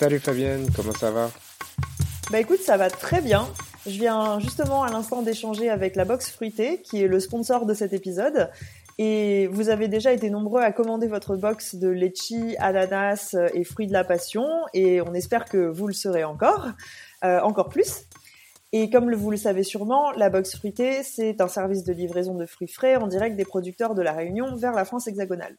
Salut Fabienne, comment ça va? Bah écoute, ça va très bien. Je viens justement à l'instant d'échanger avec la box fruitée, qui est le sponsor de cet épisode. Et vous avez déjà été nombreux à commander votre box de litchi, ananas et fruits de la passion. Et on espère que vous le serez encore, euh, encore plus. Et comme vous le savez sûrement, la box fruitée, c'est un service de livraison de fruits frais en direct des producteurs de la Réunion vers la France hexagonale.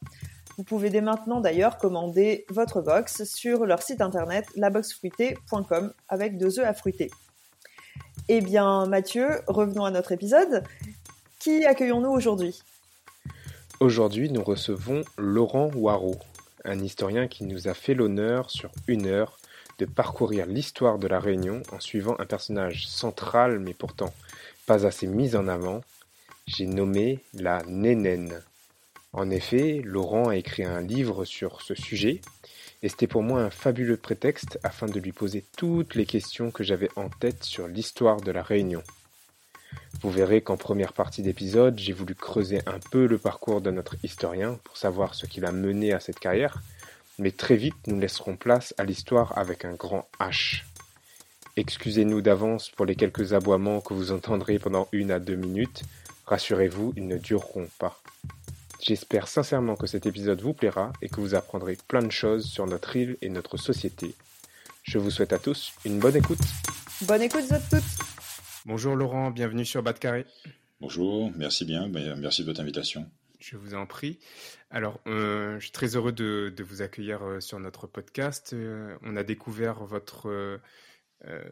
Vous pouvez dès maintenant d'ailleurs commander votre box sur leur site internet laboxfruitée.com avec deux œufs à fruiter. Eh bien Mathieu, revenons à notre épisode. Qui accueillons-nous aujourd'hui? Aujourd'hui, nous recevons Laurent Waro, un historien qui nous a fait l'honneur sur une heure de parcourir l'histoire de la Réunion en suivant un personnage central mais pourtant pas assez mis en avant. J'ai nommé la Nénène. En effet, Laurent a écrit un livre sur ce sujet, et c'était pour moi un fabuleux prétexte afin de lui poser toutes les questions que j'avais en tête sur l'histoire de la Réunion. Vous verrez qu'en première partie d'épisode, j'ai voulu creuser un peu le parcours de notre historien pour savoir ce qui l'a mené à cette carrière, mais très vite nous laisserons place à l'histoire avec un grand H. Excusez-nous d'avance pour les quelques aboiements que vous entendrez pendant une à deux minutes, rassurez-vous, ils ne dureront pas. J'espère sincèrement que cet épisode vous plaira et que vous apprendrez plein de choses sur notre île et notre société. Je vous souhaite à tous une bonne écoute. Bonne écoute à toutes. Bonjour Laurent, bienvenue sur Bas de Carré. Bonjour, merci bien, merci de votre invitation. Je vous en prie. Alors, euh, je suis très heureux de, de vous accueillir euh, sur notre podcast. Euh, on a découvert votre, euh,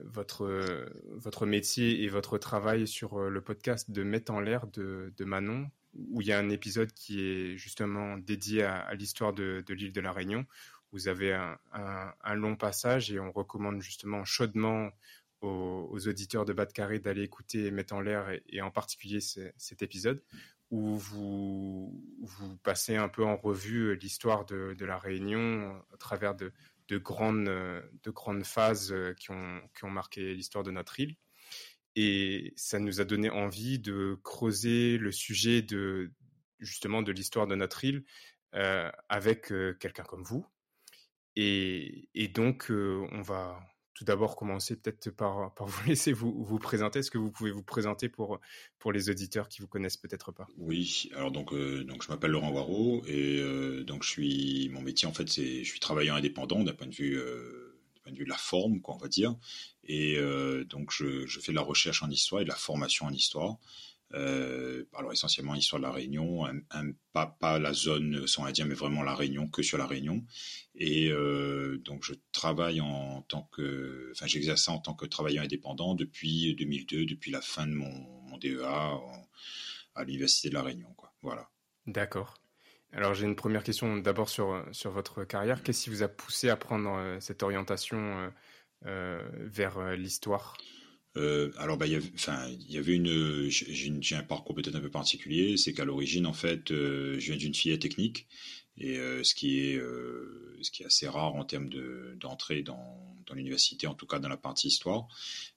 votre, votre métier et votre travail sur le podcast de Mettre en l'air de, de Manon, où il y a un épisode qui est justement dédié à, l'histoire de, l'île de la Réunion. Vous avez un, long passage et on recommande justement chaudement aux, auditeurs de Bas de Carré d'aller écouter Mettre en l'air et, en particulier ce, cet épisode où vous, passez un peu en revue l'histoire de, la Réunion à travers de, de, grandes, de grandes phases qui ont marqué l'histoire de notre île. Et ça nous a donné envie de creuser le sujet de justement de l'histoire de notre île euh, avec euh, quelqu'un comme vous. Et, donc, euh, on va tout d'abord commencer peut-être par, vous laisser vous, présenter. Est-ce que vous pouvez vous présenter pour, pour les auditeurs qui vous connaissent peut-être pas? Oui, alors donc, donc je m'appelle Laurent Waro et donc je suis mon métier en fait c'est je suis travailleur indépendant d'un point de vue euh, point de vue de la forme quoi on va dire et donc je, fais de la recherche en histoire et de la formation en histoire. Euh, alors essentiellement histoire de la Réunion, un, un, pas, la zone sans indien, mais vraiment la Réunion, que sur la Réunion. Et euh, donc je travaille en tant que, enfin j'exerce en tant que travailleur indépendant depuis 2002, depuis la fin de mon, DEA à l'université de la Réunion, quoi. Voilà. D'accord. Alors j'ai une première question d'abord sur sur votre carrière. Qu'est-ce qui vous a poussé à prendre cette orientation euh, vers l'histoire? Euh, alors, bah, il y avait, une, j'ai un parcours peut-être un peu particulier, c'est qu'à l'origine, en fait, euh, je viens d'une filière technique, et euh, ce qui est, euh, ce qui est assez rare en termes de d'entrée dans, dans l'université, en tout cas dans la partie histoire,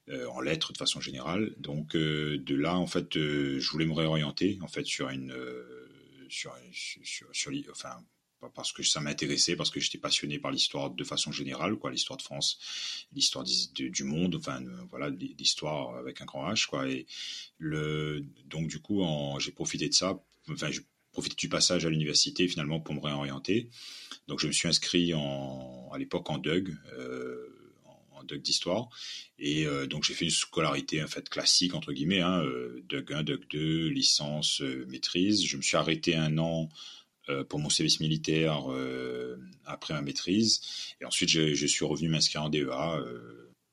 euh, en lettres de façon générale. Donc, de là, en fait, je voulais me réorienter, en fait, sur une, sur, sur, sur, enfin, parce que ça m'intéressait, parce que j'étais passionné par l'histoire de façon générale, quoi, l'histoire de France, l'histoire du, monde, enfin voilà, l'histoire avec un grand H, quoi. Et le, donc du coup, j'ai profité de ça, enfin, j'ai profité du passage à l'université finalement pour me réorienter. Donc je me suis inscrit en, à l'époque en DUG. Euh, d'histoire et euh, donc j'ai fait une scolarité en fait classique entre guillemets hein, DUG 1, DUG 2, licence, euh, maîtrise. Je me suis arrêté un an euh, pour mon service militaire après ma maîtrise. Et ensuite, je, suis revenu m'inscrire en DEA.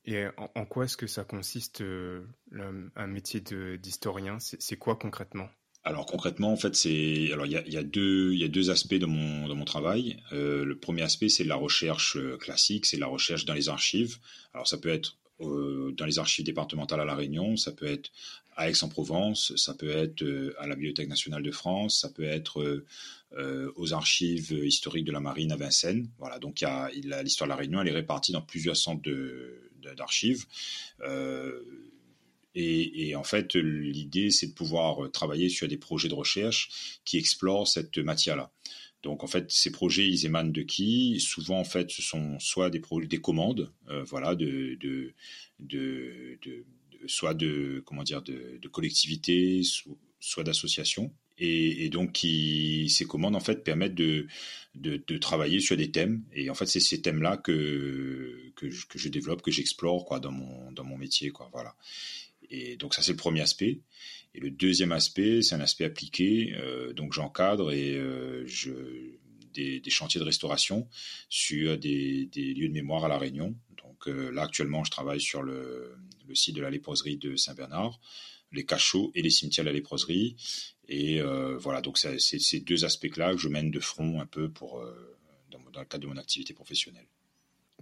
Et en, en, quoi est-ce que ça consiste, un métier d'historien? C'est quoi concrètement? Alors concrètement, en fait, c'est alors il y a, deux y a deux aspects dans mon dans mon travail. Euh, le premier aspect, c'est la recherche euh, classique, c'est la recherche dans les archives. Alors ça peut être euh, dans les archives départementales à la Réunion, ça peut être à Aix-en-Provence, ça peut être à la Bibliothèque nationale de France, ça peut être aux archives historiques de la Marine à Vincennes. Voilà, donc l'histoire de la Réunion, elle est répartie dans plusieurs centres d'archives. De, et, en fait, l'idée, c'est de pouvoir travailler sur des projets de recherche qui explorent cette matière-là. Donc en fait, ces projets, ils émanent de qui? Souvent, en fait, ce sont soit des, des commandes, euh, voilà, de, de, de, soit de comment dire, de, collectivités, soit d'associations. Et, donc, ces commandes en fait permettent de, travailler sur des thèmes. Et en fait, c'est ces thèmes-là que, que, que, je développe, que j'explore quoi dans mon dans mon métier, quoi. Voilà. Et donc ça c'est le premier aspect. Et le deuxième aspect, c'est un aspect appliqué. Euh, donc j'encadre et euh, je des, chantiers de restauration sur des, lieux de mémoire à la Réunion. Donc euh, là actuellement, je travaille sur le, site de la léproserie de Saint-Bernard, les cachots et les cimetières de la léproserie. Et voilà, donc c'est ces deux aspects-là que je mène de front un peu pour dans le cadre de mon activité professionnelle.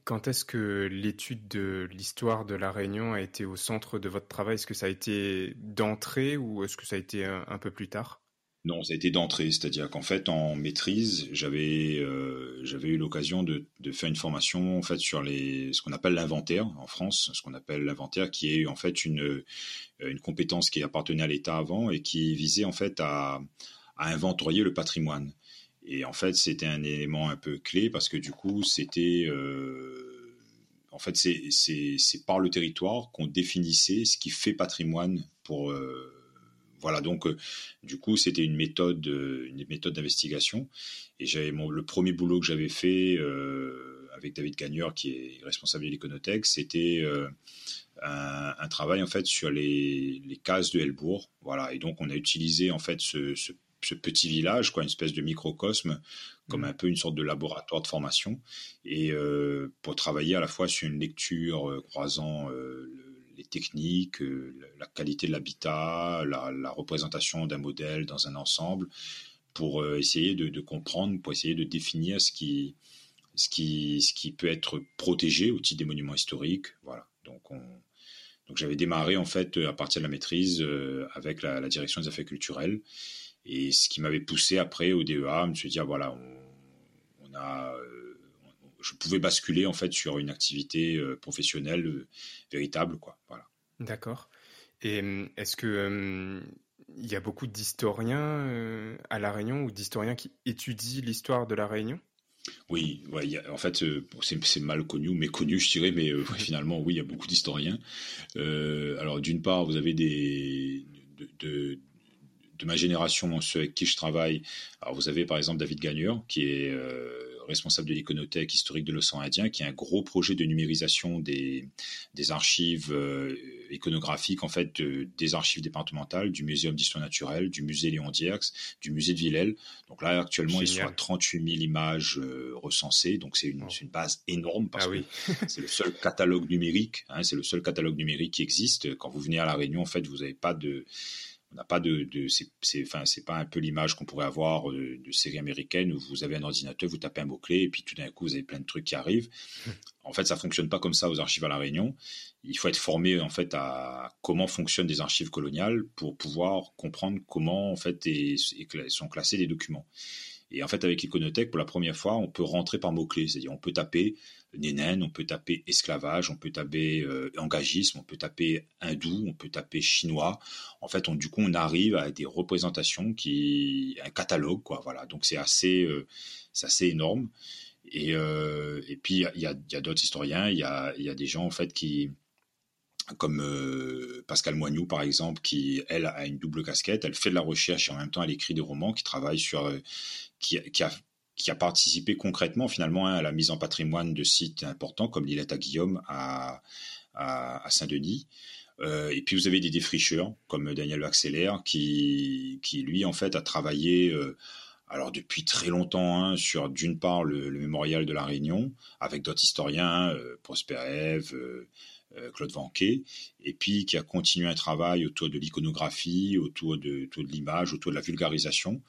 Quand est-ce que l'étude de l'histoire de la Réunion a été au centre de votre travail? Est-ce que ça a été d'entrée ou est-ce que ça a été un, peu plus tard? Non, ça a été d'entrée, c'est-à-dire qu'en fait, en maîtrise, j'avais euh, j'avais eu l'occasion de, de, faire une formation en fait sur les ce qu'on appelle l'inventaire en France, ce qu'on appelle l'inventaire, qui est en fait une une compétence qui appartenait à l'État avant et qui visait en fait à, à inventorier le patrimoine. Et en fait, c'était un élément un peu clé parce que du coup, c'était. Euh, en fait, c'est par le territoire qu'on définissait ce qui fait patrimoine pour. Euh, voilà, donc euh, du coup, c'était une méthode, une méthode d'investigation. Et j'avais le premier boulot que j'avais fait avec David Gagneur, qui est responsable de l'Iconothèque, c'était un, un, travail en fait sur les, les cases de Helbourg. Voilà, et donc on a utilisé en fait ce, ce ce petit village, quoi, une espèce de microcosme, comme mmh. un peu une sorte de laboratoire de formation, et euh, pour travailler à la fois sur une lecture euh, croisant euh, les techniques, la qualité de l'habitat, la, la, représentation d'un modèle dans un ensemble, pour essayer de, de, comprendre, pour essayer de définir ce qui, ce qui, ce qui peut être protégé au titre des monuments historiques, voilà. Donc on, donc j'avais démarré en fait à partir de la maîtrise euh, avec la, la, direction des affaires culturelles et ce qui m'avait poussé après au DEA à me dire voilà, on, on a, euh, je pouvais basculer en fait sur une activité euh, professionnelle euh, véritable, quoi. Voilà. D'accord. Et est-ce que il y a beaucoup d'historiens à la Réunion ou d'historiens qui étudient l'histoire de la Réunion? Oui, ouais, y a, en fait, euh, c'est mal connu méconnu, je dirais, mais euh, finalement, oui, il y a beaucoup d'historiens. Euh, alors, d'une part, vous avez des de, de, de, ma génération, ceux avec qui je travaille. Alors, vous avez par exemple David Gagneur, qui est euh, responsable de l'iconothèque historique de l'océan Indien, qui a un gros projet de numérisation des, des archives euh, iconographiques, en fait, de, des archives départementales, du Muséum d'histoire naturelle, du musée Léon Dierx, du musée de Villèle. Donc là, actuellement, Génial. ils sont à 38 000 images euh, recensées. Donc c'est une, oh. une, base énorme parce ah, oui. que c'est le seul catalogue numérique. Hein, c'est le seul catalogue numérique qui existe. Quand vous venez à la Réunion, en fait, vous n'avez pas de on n'a pas de, de c'est, enfin, c'est pas un peu l'image qu'on pourrait avoir de, de séries américaines où vous avez un ordinateur, vous tapez un mot clé et puis tout d'un coup vous avez plein de trucs qui arrivent. En fait, ça fonctionne pas comme ça aux archives à la Réunion. Il faut être formé en fait à comment fonctionnent des archives coloniales pour pouvoir comprendre comment en fait est, est, sont classés les documents. Et en fait, avec Iconotech, pour la première fois, on peut rentrer par mots-clés. C'est-à-dire, on peut taper on peut taper esclavage, on peut taper euh, engagisme, on peut taper hindou, on peut taper chinois. En fait, on, du coup, on arrive à des représentations qui, un catalogue, quoi. Voilà. Donc, c'est assez, euh, assez énorme. Et, euh, et puis, il y a, d'autres historiens, il y a, des gens, en fait, qui, comme Pascal Moignou par exemple, qui elle a une double casquette, elle fait de la recherche et en même temps elle écrit des romans, qui travaille sur, qui, a qui a participé concrètement finalement hein, à la mise en patrimoine de sites importants comme l'îlette à Guillaume à, Saint-Denis. Euh, et puis vous avez des défricheurs comme Daniel Vaxeller qui, lui en fait a travaillé euh, alors depuis très longtemps hein, sur d'une part le, mémorial de la Réunion avec d'autres historiens, euh, Prosper Eve, Claude Vanquet, et puis qui a continué un travail autour de l'iconographie, autour de l'image, autour de la vulgarisation.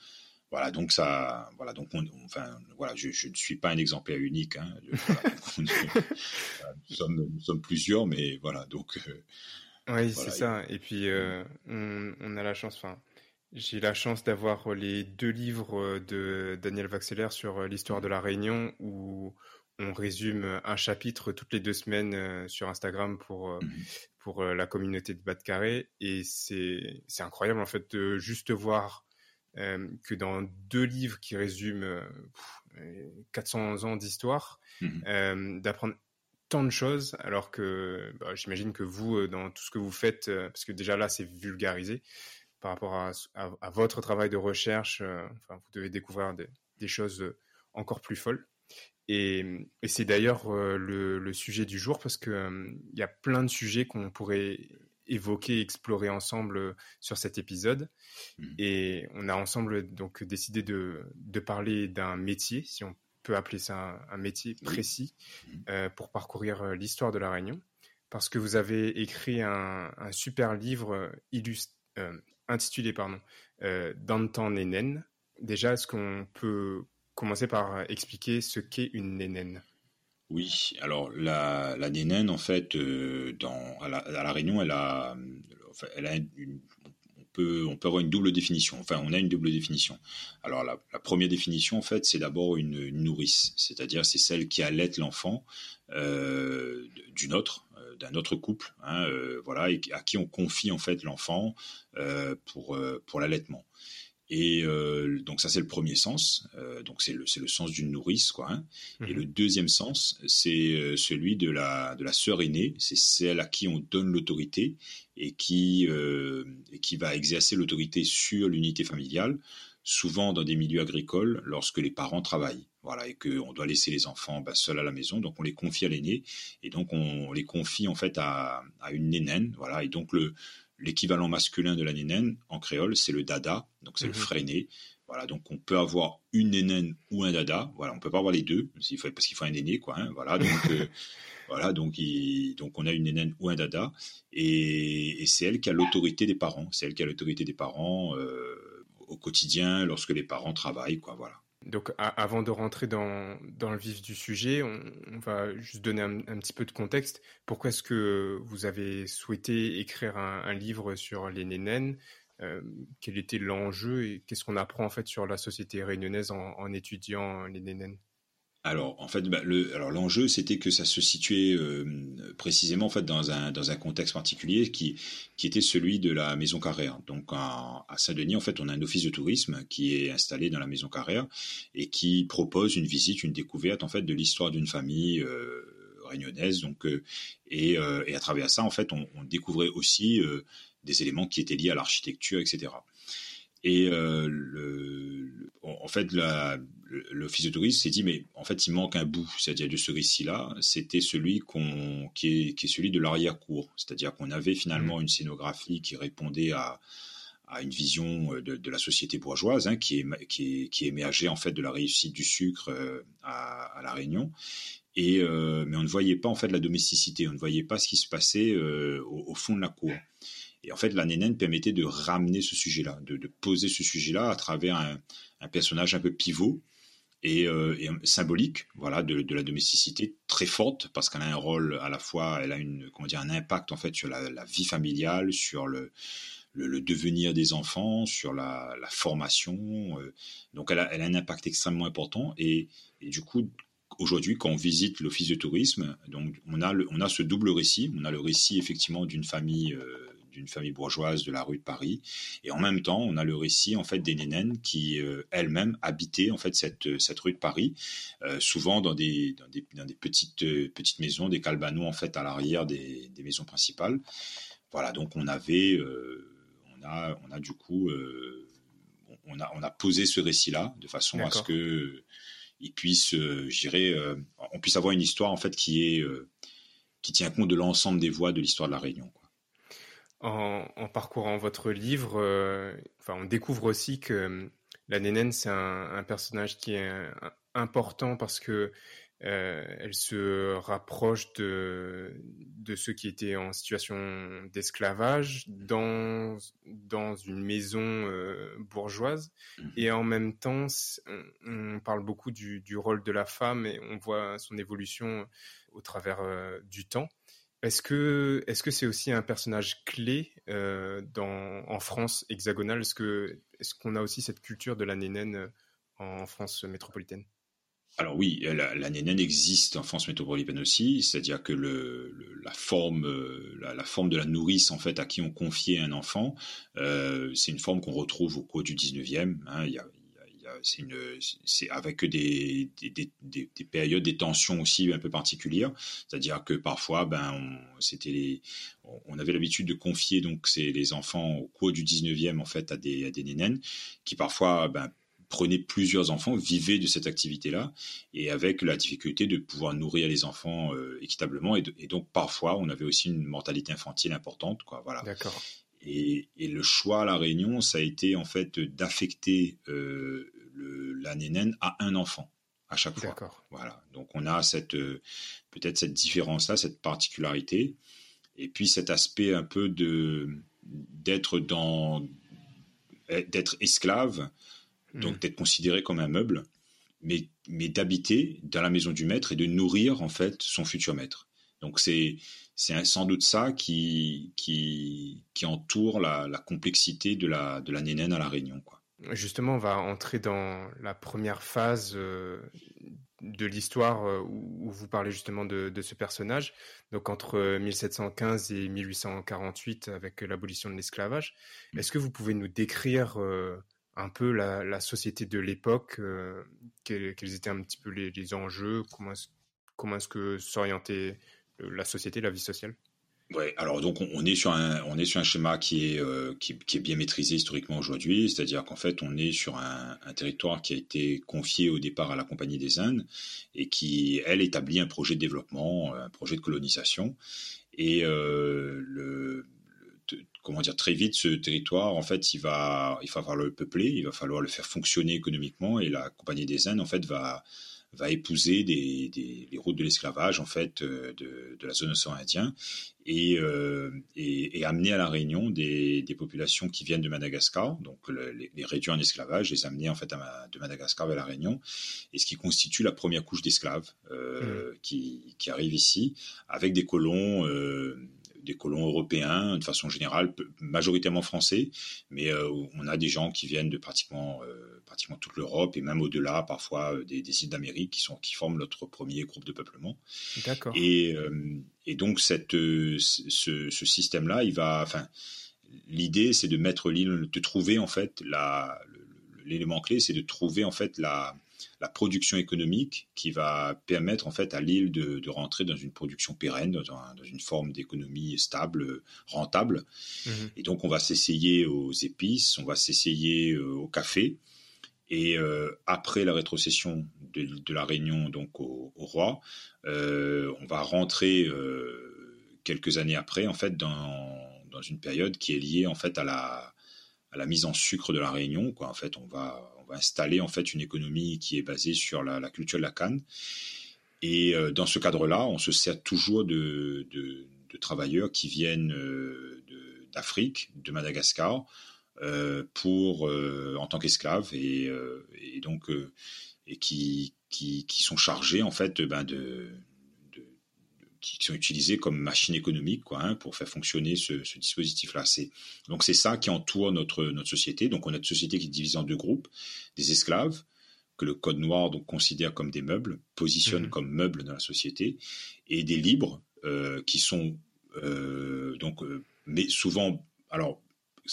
Voilà, donc ça, voilà, donc on, enfin, voilà, je, je, ne suis pas un exemplaire unique. Hein, nous, sommes, nous, sommes, plusieurs, mais voilà, donc. Euh, oui, c'est ça. Et puis euh, on, a la chance, enfin, j'ai la chance d'avoir les deux livres de Daniel Vaxeller sur l'histoire de la Réunion où on résume un chapitre toutes les deux semaines euh, sur Instagram pour, mmh pour la communauté de Bas de Carré. Et c'est incroyable en fait de juste voir euh, que dans deux livres qui résument 400 euh, ans d'histoire, mmh euh, d'apprendre tant de choses, alors que bah, j'imagine que vous, dans tout ce que vous faites, parce que déjà là, c'est vulgarisé par rapport à, à, votre travail de recherche, enfin, vous devez découvrir des, choses encore plus folles. Et, et c'est d'ailleurs le, le, sujet du jour parce que il y a plein de sujets qu'on pourrait évoquer, explorer ensemble euh, sur cet épisode. Mmh. Et on a ensemble donc décidé de, de parler d'un métier, si on peut appeler ça un, métier précis, mmh. euh, pour parcourir euh, l'histoire de la Réunion. Parce que vous avez écrit un, un super livre intitulé pardon, Dantan Nénen. Déjà, est-ce qu'on peut commencer par expliquer ce qu'est une nénène oui, alors la, la en fait, euh, à, la, Réunion, elle a, on, peut, avoir une double définition. Enfin, on a une double définition. Alors, la, première définition, en fait, c'est d'abord une, nourrice, c'est-à-dire c'est celle qui allait l'enfant euh, euh, d'un autre couple, hein, voilà, à qui on confie en fait l'enfant pour l'allaitement. Et euh, donc ça c'est le premier sens, euh, donc c'est le, le sens d'une nourrice quoi. Hein. Et le mhm. deuxième sens c'est euh, celui de la de la sœur aînée, c'est celle à qui on donne l'autorité et qui euh, et qui va exercer l'autorité sur l'unité familiale, souvent dans des milieux agricoles lorsque les parents travaillent. Voilà et que on doit laisser les enfants bah, seuls à la maison, donc on les confie à l'aîné et donc on, les confie en fait à, à une nénène. Voilà et donc le l'équivalent masculin de la nénène en créole, c'est le dada, donc c'est le mhm. freiné. Voilà, donc on peut avoir une nénène ou un dada. Voilà, on peut pas avoir les deux, parce qu'il faut un aîné, quoi. Hein, voilà, donc euh, voilà, donc donc on a une nénène ou un dada, et, c'est elle qui a l'autorité des parents. C'est elle qui a l'autorité des parents euh, au quotidien lorsque les parents travaillent, quoi. Voilà. Donc, avant de rentrer dans, le vif du sujet, on, va juste donner un, petit peu de contexte. Pourquoi est-ce que vous avez souhaité écrire un, livre sur les nénènes euh, Quel était l'enjeu et qu'est-ce qu'on apprend en fait sur la société réunionnaise en, en étudiant les nénènes alors en fait, bah, le, alors l'enjeu c'était que ça se situait euh, précisément en fait dans un dans un contexte particulier qui qui était celui de la maison Carrère. Donc à, Saint-Denis en fait on a un office de tourisme qui est installé dans la maison Carrère et qui propose une visite, une découverte en fait de l'histoire d'une famille. Euh, donc euh, et, et, à travers ça en fait on, découvrait aussi des éléments qui étaient liés à l'architecture etc et euh, le, en fait, l'office de tourisme s'est dit, mais en fait, il manque un bout, c'est-à-dire de ce récit-là, c'était celui qu'on, qui, est, qui est celui de l'arrière-cour, c'est-à-dire qu'on avait finalement mmh. une scénographie qui répondait à, à une vision de, de, la société bourgeoise hein, qui, est, qui, qui émergeait en fait de la réussite du sucre euh, à, à, la Réunion. Et euh, mais on ne voyait pas en fait la domesticité, on ne voyait pas ce qui se passait euh, au, au, fond de la cour. Et en fait, la nénène permettait de ramener ce sujet-là, de, de, poser ce sujet-là à travers un, un, personnage un peu pivot et, euh, et symbolique, voilà, de, la domesticité très forte parce qu'elle a un rôle à la fois, elle a une, comment dire, un impact en fait sur la, vie familiale, sur le, le, devenir des enfants, sur la, formation. Euh, donc, elle a, elle a, un impact extrêmement important et, et du coup, aujourd'hui, quand on visite l'office de tourisme, donc on a, le, on a ce double récit. On a le récit effectivement d'une famille euh, d'une famille bourgeoise de la rue de Paris. Et en même temps, on a le récit en fait des nénènes qui euh, elles-mêmes habitaient en fait cette, cette rue de Paris, euh, souvent dans des, dans des, dans des petites, euh, petites maisons, des calbanos en fait à l'arrière des, des, maisons principales. Voilà, donc on avait, on a, on a du coup, on a, on a posé ce récit-là de façon à ce que il puisse, on puisse avoir une histoire en fait qui est qui tient compte de l'ensemble des voix de l'histoire de la Réunion en, parcourant votre livre, euh, enfin, on découvre aussi que euh, la Nénène, c'est un, personnage qui est important parce que euh, elle se rapproche de, de ceux qui étaient en situation d'esclavage dans, dans une maison euh, bourgeoise. Mmh. Et en même temps, on, parle beaucoup du, du, rôle de la femme et on voit son évolution au travers euh, du temps. Est-ce que est-ce c'est aussi un personnage clé dans, en France hexagonale? Est-ce est-ce qu'on a aussi cette culture de la nénène en France métropolitaine? Alors oui, la, la nénène existe en France métropolitaine aussi, c'est-à-dire que le, la forme, euh, la, forme de la nourrice en fait à qui on confiait un enfant, euh, c'est une forme qu'on retrouve au cours du 19e. Hein, il y a, c'est avec des, des, des, des, périodes, des tensions aussi un peu particulières. C'est-à-dire que parfois, ben, on, c'était on avait l'habitude de confier donc c'est les enfants au cours du 19e en fait à des, à des nénènes qui parfois ben, prenait plusieurs enfants, vivait de cette activité-là, et avec la difficulté de pouvoir nourrir les enfants euh, équitablement, et, donc parfois on avait aussi une mortalité infantile importante, quoi. Voilà. D'accord. Et, le choix à la Réunion, ça a été en fait d'affecter euh, la nénène à un enfant à chaque fois. Voilà. Donc on a cette euh, peut-être cette différence-là, cette particularité, et puis cet aspect un peu de d'être dans d'être esclave donc hmm. d'être considéré comme un meuble, mais, mais d'habiter dans la maison du maître et de nourrir en fait son futur maître. Donc c'est c'est sans doute ça qui qui, qui entoure la, la, complexité de la de la nénène à la Réunion quoi. Justement, on va entrer dans la première phase euh, de l'histoire euh, où vous parlez justement de, de, ce personnage. Donc entre 1715 et 1848 avec l'abolition de l'esclavage. Hmm. Est-ce que vous pouvez nous décrire euh, un peu la, société de l'époque, euh, quels, étaient un petit peu les, enjeux, comment est-ce, comment est-ce que s'orientait la société, la vie sociale? Ouais, alors donc on, est sur un on est sur un schéma qui est euh, qui, est bien maîtrisé historiquement aujourd'hui, c'est-à-dire qu'en fait on est sur un, territoire qui a été confié au départ à la Compagnie des Indes et qui elle établit un projet de développement, un projet de colonisation. Et euh, le comment dire, très vite, ce territoire, en fait, il va, il va falloir le peupler, il va falloir le faire fonctionner économiquement, et la Compagnie des Indes, en fait, va, va épouser des, des les routes de l'esclavage, en fait, euh, de, de, la zone océan Indien, et, euh, et, et, amener à la Réunion des, des, populations qui viennent de Madagascar, donc les, les, réduire en esclavage, les amener en fait à, de Madagascar vers la Réunion, et ce qui constitue la première couche d'esclaves euh, mmh. qui, qui arrive ici, avec des colons. Euh, des colons européens de façon générale, majoritairement français, mais euh, on a des gens qui viennent de pratiquement, euh, pratiquement toute l'Europe et même au-delà, parfois euh, des, des, îles d'Amérique qui, sont, qui forment notre premier groupe de peuplement. D'accord. Et, et, donc cette, ce, ce système-là, il va, enfin, l'idée c'est de mettre l'île, de trouver en fait la, l'élément clé, c'est de trouver en fait la la production économique qui va permettre en fait à l'île de, rentrer dans une production pérenne, dans, une forme d'économie stable, rentable. Mhm. Et donc on va s'essayer aux épices, on va s'essayer euh, au café. Et euh, après la rétrocession de, la Réunion donc au, roi, euh, on va rentrer quelques années après en fait dans, une période qui est liée en fait à la mise en sucre de la Réunion. En fait, on va, installer en fait une économie qui est basée sur la, culture de la canne. Et euh, dans ce cadre-là, on se sert toujours de, travailleurs qui viennent euh, d'Afrique, de, Madagascar, euh, pour en tant qu'esclaves et, et, donc et qui, qui, qui, sont chargés en fait ben, de, qui sont utilisés comme machine économique quoi, hein, pour faire fonctionner ce, ce dispositif-là. C'est, donc c'est ça qui entoure notre, notre société. Donc on a une société qui est divisée en deux groupes, des esclaves, que le Code noir donc, considère comme des meubles, positionne mmh. comme meubles dans la société, et des libres euh, qui sont euh, donc, euh, mais souvent, alors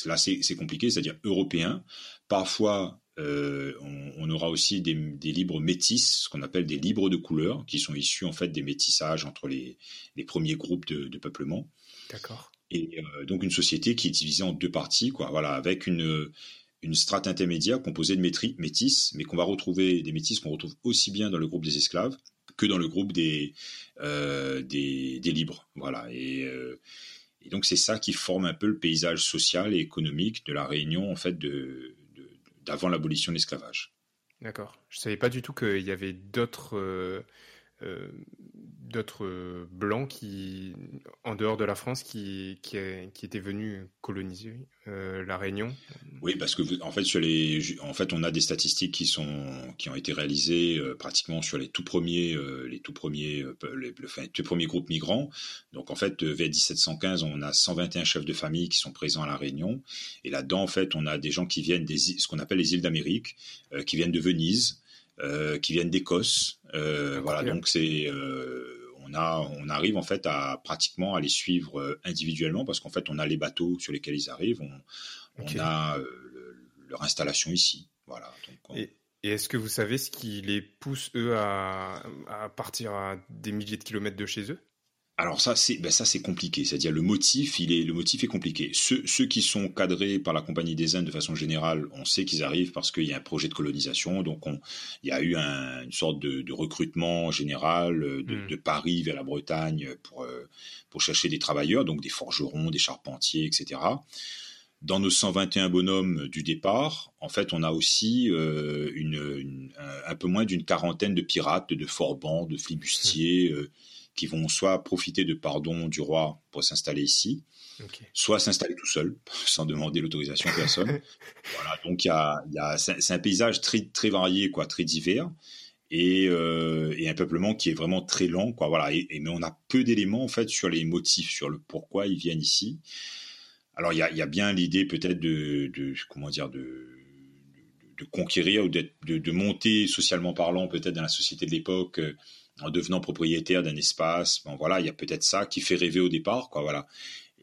là c'est, compliqué, c'est-à-dire européens, parfois euh, on, aura aussi des, libres métis, ce qu'on appelle des libres de couleur, qui sont issus en fait des métissages entre les, premiers groupes de, peuplement. D'accord. Et euh, donc une société qui est divisée en deux parties, quoi. Voilà, avec une une strate intermédiaire composée de métis, mais qu'on va retrouver des métis qu'on retrouve aussi bien dans le groupe des esclaves que dans le groupe des euh, des, libres. Voilà. Et, et donc c'est ça qui forme un peu le paysage social et économique de la Réunion d'avant l'abolition de l'esclavage. D'accord. Je savais pas du tout qu'il y avait d'autres euh, d'autres euh, blancs qui, en dehors de la France, qui, qui, qui étaient venus coloniser euh, la Réunion. Oui, parce que en fait, sur les, en fait, on a des statistiques qui sont, qui ont été réalisées euh, pratiquement sur les tout premiers, les tout premiers, les, tout premiers groupes migrants. Donc, en fait, vers 1715, on a 121 chefs de famille qui sont présents à la Réunion. Et là-dedans, en fait, on a des gens qui viennent des, ce qu'on appelle les îles d'Amérique, qui viennent de Venise. Qui viennent d'Écosse. voilà, donc c'est on, a, on arrive en fait à pratiquement à les suivre euh, individuellement parce qu'en fait on a les bateaux sur lesquels ils arrivent, on, a euh, leur installation ici. Voilà. et, est-ce que vous savez ce qui les pousse eux à partir à des milliers de kilomètres de chez eux? Alors ça c'est ben ça c'est compliqué, c'est-à-dire le motif il est le motif est compliqué. Ceux, ceux qui sont cadrés par la compagnie des Indes de façon générale, on sait qu'ils arrivent parce qu'il y a un projet de colonisation, donc on, il y a eu une sorte de, recrutement général euh, hmm. de, Paris vers la Bretagne pour euh, pour chercher des travailleurs, donc des forgerons, des charpentiers, etc. Dans nos 121 bonhommes du départ, en fait, on a aussi euh, une, un peu moins d'une quarantaine de pirates, de forbans, de flibustiers qui vont soit profiter de pardon du roi pour s'installer ici, soit s'installer tout seul sans demander l'autorisation à personne. voilà, donc y a, y a c'est un paysage très très varié, quoi, très divers. Et, euh, et, un peuplement qui est vraiment très lent, quoi. Voilà. Et, mais on a peu d'éléments en fait sur les motifs, sur le pourquoi ils viennent ici. Alors il y a, y a, bien l'idée peut-être de, de, comment dire de de conquérir ou de, de, monter socialement parlant peut-être dans la société de l'époque euh, en devenant propriétaire d'un espace. Bon, voilà, il y a peut-être ça qui fait rêver au départ, quoi, voilà.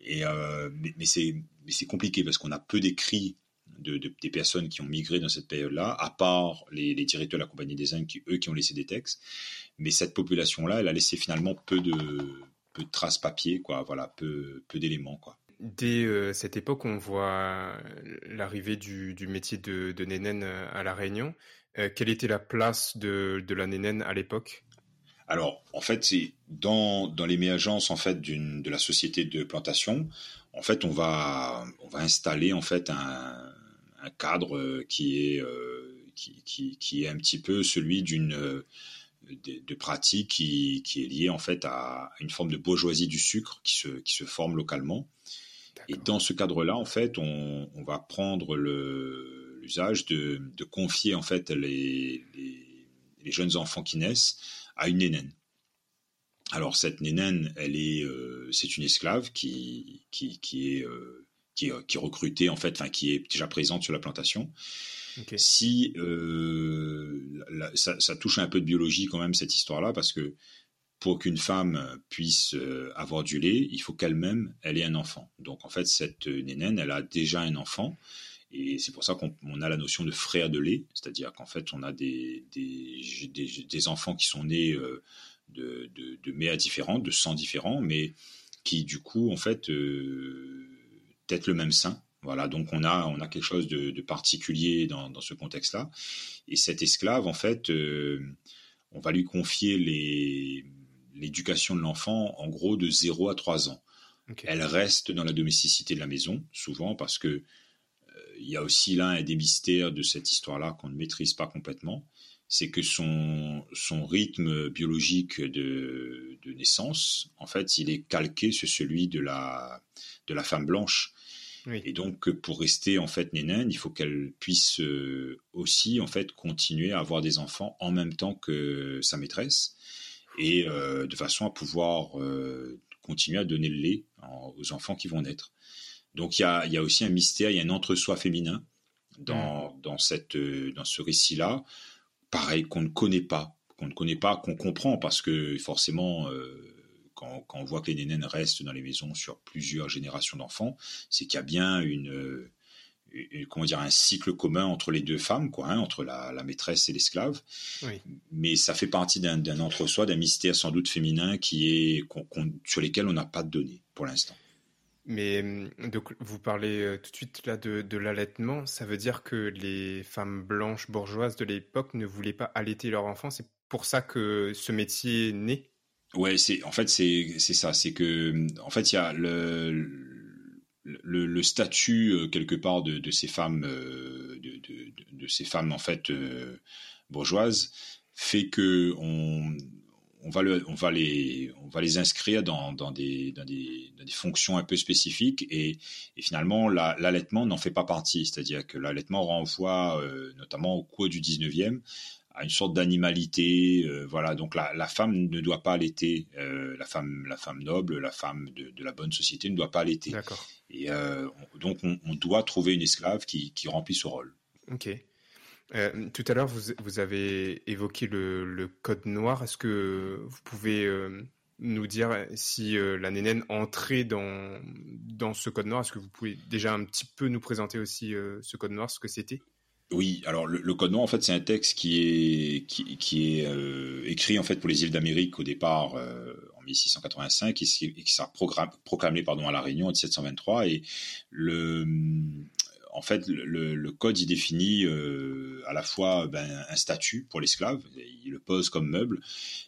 Et euh, mais, c'est mais c'est compliqué parce qu'on a peu d'écrits de, des personnes qui ont migré dans cette période-là, à part les, directeurs de la Compagnie des Indes, qui, eux, qui ont laissé des textes. Mais cette population-là, elle a laissé finalement peu de, peu de traces papier, quoi, voilà, peu, peu d'éléments, quoi. Dès euh, cette époque, on voit l'arrivée du, du, métier de, de nénène à La Réunion. Euh, quelle était la place de, de la nénène à l'époque? Alors, en fait, c'est dans, dans l'émergence en fait d'une de la société de plantation. En fait, on va on va installer en fait un, un cadre qui est euh, qui, qui, qui, est un petit peu celui d'une de, de, pratique qui, qui est liée en fait à une forme de bourgeoisie du sucre qui se qui se forme localement. Et dans ce cadre-là, en fait, on, on va prendre l'usage de, de confier en fait les, les, les jeunes enfants qui naissent à une nénène. Alors cette nénène, elle est, euh, c'est une esclave qui qui, qui est euh, qui, est, qui est recrutée en fait, enfin qui est déjà présente sur la plantation. Si euh, ça, ça, touche un peu de biologie quand même cette histoire-là parce que pour qu'une femme puisse avoir du lait, il faut qu'elle-même elle ait un enfant. Donc en fait cette nénène, elle a déjà un enfant et c'est pour ça qu'on a la notion de frère de lait, c'est-à-dire qu'en fait, on a des, des, des, enfants qui sont nés euh, de, de, de mères différentes, de sang différents, mais qui, du coup, en fait, euh, têtent le même sein. Voilà, donc on a, on a quelque chose de, de particulier dans, dans ce contexte-là. Et cet esclave, en fait, euh, on va lui confier l'éducation de l'enfant, en gros, de 0 à 3 ans. Elle reste dans la domesticité de la maison, souvent parce que il y a aussi là un des mystères de cette histoire-là qu'on ne maîtrise pas complètement, c'est que son, son rythme biologique de, de, naissance, en fait, il est calqué sur celui de la, de la femme blanche. Et donc, pour rester en fait nénène, il faut qu'elle puisse euh, aussi en fait continuer à avoir des enfants en même temps que sa maîtresse, et euh, de façon à pouvoir euh, continuer à donner le lait aux enfants qui vont naître. Donc il y a, y a, aussi un mystère, il y a un entre-soi féminin dans, mm. dans, cette, euh, dans ce récit-là, pareil, qu'on ne connaît pas, qu'on ne connaît pas, qu'on comprend, parce que forcément, euh, quand, quand, on voit que les nénènes restent dans les maisons sur plusieurs générations d'enfants, c'est qu'il y a bien une, euh, comment dire, un cycle commun entre les deux femmes, quoi, hein, entre la, la, maîtresse et l'esclave. Oui. Mais ça fait partie d'un entre-soi, d'un mystère sans doute féminin qui est, sur lesquels on n'a pas de données pour l'instant. Mais hum, donc vous parlez euh, tout de suite là de, de l'allaitement, ça veut dire que les femmes blanches bourgeoises de l'époque ne voulaient pas allaiter leur enfant, c'est pour ça que ce métier est né? Ouais, c'est en fait c'est ça, c'est que hum, en fait il y a le, le, statut euh, quelque part de, de ces femmes euh, de, de, ces femmes en fait bourgeoises fait que on on va, le, on va, les, on va les inscrire dans, dans, des, dans, des, dans des fonctions un peu spécifiques et, et finalement l'allaitement n'en fait pas partie. C'est-à-dire que l'allaitement renvoie euh, notamment au cours du 19e à une sorte d'animalité. Euh, voilà, donc la, la, femme ne doit pas allaiter. Euh, la femme, la femme noble, la femme de, de, la bonne société ne doit pas allaiter. D'accord. Et donc on, on, doit trouver une esclave qui, qui remplit ce rôle. Ok. Euh, tout à l'heure, vous, avez évoqué le, code noir. Est-ce que vous pouvez euh, nous dire si euh, la nénène entrait dans, dans ce code noir? Est-ce que vous pouvez déjà un petit peu nous présenter aussi ce code noir, ce que c'était? Oui, alors le, Code Noir, en fait, c'est un texte qui est, qui, est euh, écrit en fait pour les îles d'Amérique au départ euh, en 1685 et qui sera proclamé pardon à la Réunion en 1723 et le en fait, le, le, code il définit euh, à la fois ben, un statut pour l'esclave, il le pose comme meuble,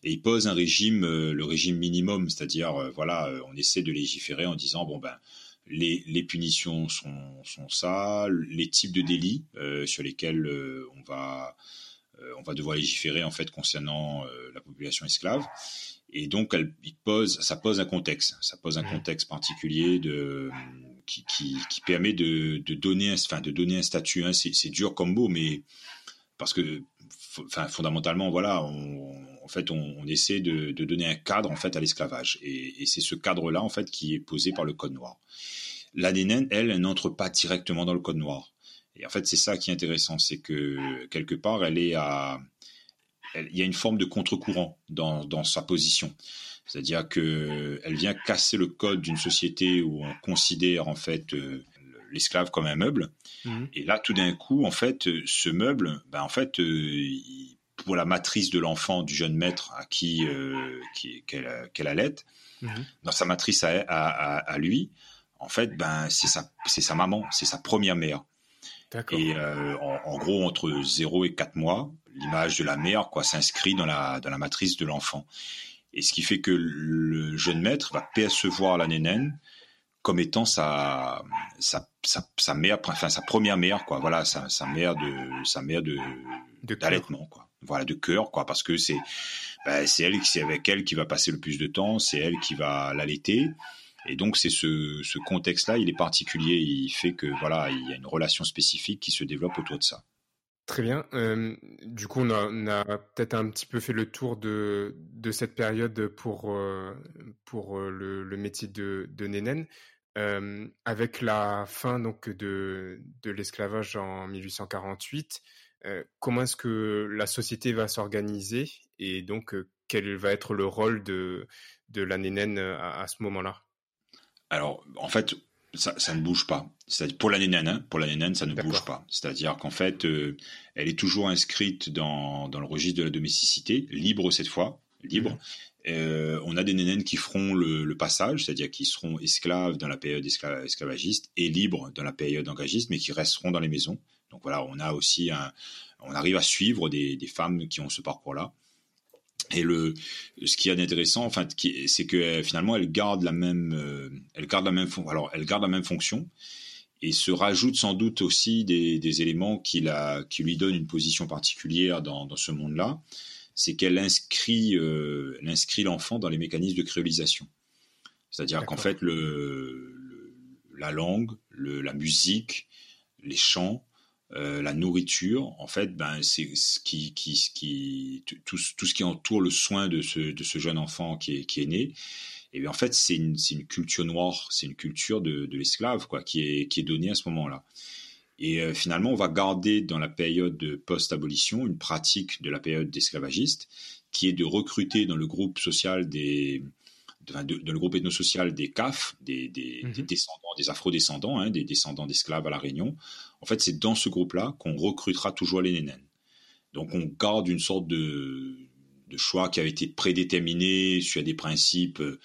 et il pose un régime, euh, le régime minimum, c'est-à-dire euh, voilà, on essaie de légiférer en disant bon ben les, les punitions sont, sont ça, les types de délits sur lesquels on va on va devoir légiférer en fait concernant la population esclave. Et donc, elle, il pose, ça pose un contexte, ça pose un contexte particulier de qui, permet de, donner, enfin, de donner un statut. Hein. C'est dur comme mot, mais parce que fondamentalement, voilà, on, en fait, on, essaie de, donner un cadre en fait à l'esclavage, et, c'est ce cadre-là en fait qui est posé par le Code noir. La elle, elle n'entre pas directement dans le Code noir. Et en fait, c'est ça qui est intéressant, c'est que quelque part, elle est à, il y a une forme de contre-courant dans, dans sa position. C'est-à-dire que elle vient casser le code d'une société où on considère en fait euh, l'esclave comme un meuble. Mmh. Et là, tout d'un coup, en fait, ce meuble, ben, en fait, euh, pour la matrice de l'enfant du jeune maître à qui euh, qu'elle qu allait, mmh. dans sa matrice à, à, à, lui, en fait, ben c'est sa maman, c'est sa première mère. Et euh, en, en, gros, entre 0 et 4 mois, l'image de la mère quoi s'inscrit dans la dans la matrice de l'enfant. Et ce qui fait que le jeune maître va percevoir la nénène comme étant sa, sa, sa, sa mère, enfin sa première mère, quoi. Voilà, sa, sa mère de, sa mère de, d'allaitement, quoi. Voilà, de cœur, quoi, parce que c'est, ben, c'est elle, c'est avec elle qui va passer le plus de temps, c'est elle qui va l'allaiter. Et donc, c'est ce, ce contexte-là, il est particulier, il fait que, voilà, il y a une relation spécifique qui se développe autour de ça. Très bien. Du coup, on a, peut-être un petit peu fait le tour de, cette période pour, euh, pour euh, le, métier de, de Nénen. Euh, avec la fin donc de, de l'esclavage en 1848, euh, comment est-ce que la société va s'organiser et donc quel va être le rôle de, de la Nénen à, à ce moment-là? Alors, en fait, ça, ça, ne bouge pas. Pour l'année naine, pour l'année ça ne bouge pas. C'est-à-dire qu'en fait, euh, elle est toujours inscrite dans, dans le registre de la domesticité, libre cette fois, libre. Mmh. Euh, on a des nénènes qui feront le, le passage, c'est-à-dire qui seront esclaves dans la période esclavagiste et libres dans la période engagiste, mais qui resteront dans les maisons. Donc voilà, on a aussi un, on arrive à suivre des, des femmes qui ont ce parcours-là. Et le, ce qui est intéressant, enfin, c'est que euh, finalement, elle garde la même, euh, elle garde la même, alors, elle garde la même fonction et se rajoute sans doute aussi des, des éléments qui, la, qui lui donnent une position particulière dans, dans ce monde-là. C'est qu'elle inscrit, euh, elle inscrit l'enfant dans les mécanismes de créolisation. C'est-à-dire qu'en fait, le, le, la langue, le, la musique, les chants, euh, la nourriture, en fait, ben, c'est ce qui, qui, qui tout, tout, ce qui entoure le soin de ce, de ce jeune enfant qui est, qui est né. Et bien, en fait, c'est une, une, culture noire, c'est une culture de, de l'esclave, quoi, qui est, qui est donnée à ce moment-là. Et euh, finalement, on va garder dans la période de post-abolition une pratique de la période d'esclavagiste, qui est de recruter dans le groupe social des, dans le groupe ethnosocial des CAF, des, des, mmh. des descendants, des afro-descendants, hein, des descendants d'esclaves à La Réunion, en fait, c'est dans ce groupe-là qu'on recrutera toujours les nénènes. Donc, on garde une sorte de, de choix qui avait été prédéterminé sur des principes euh,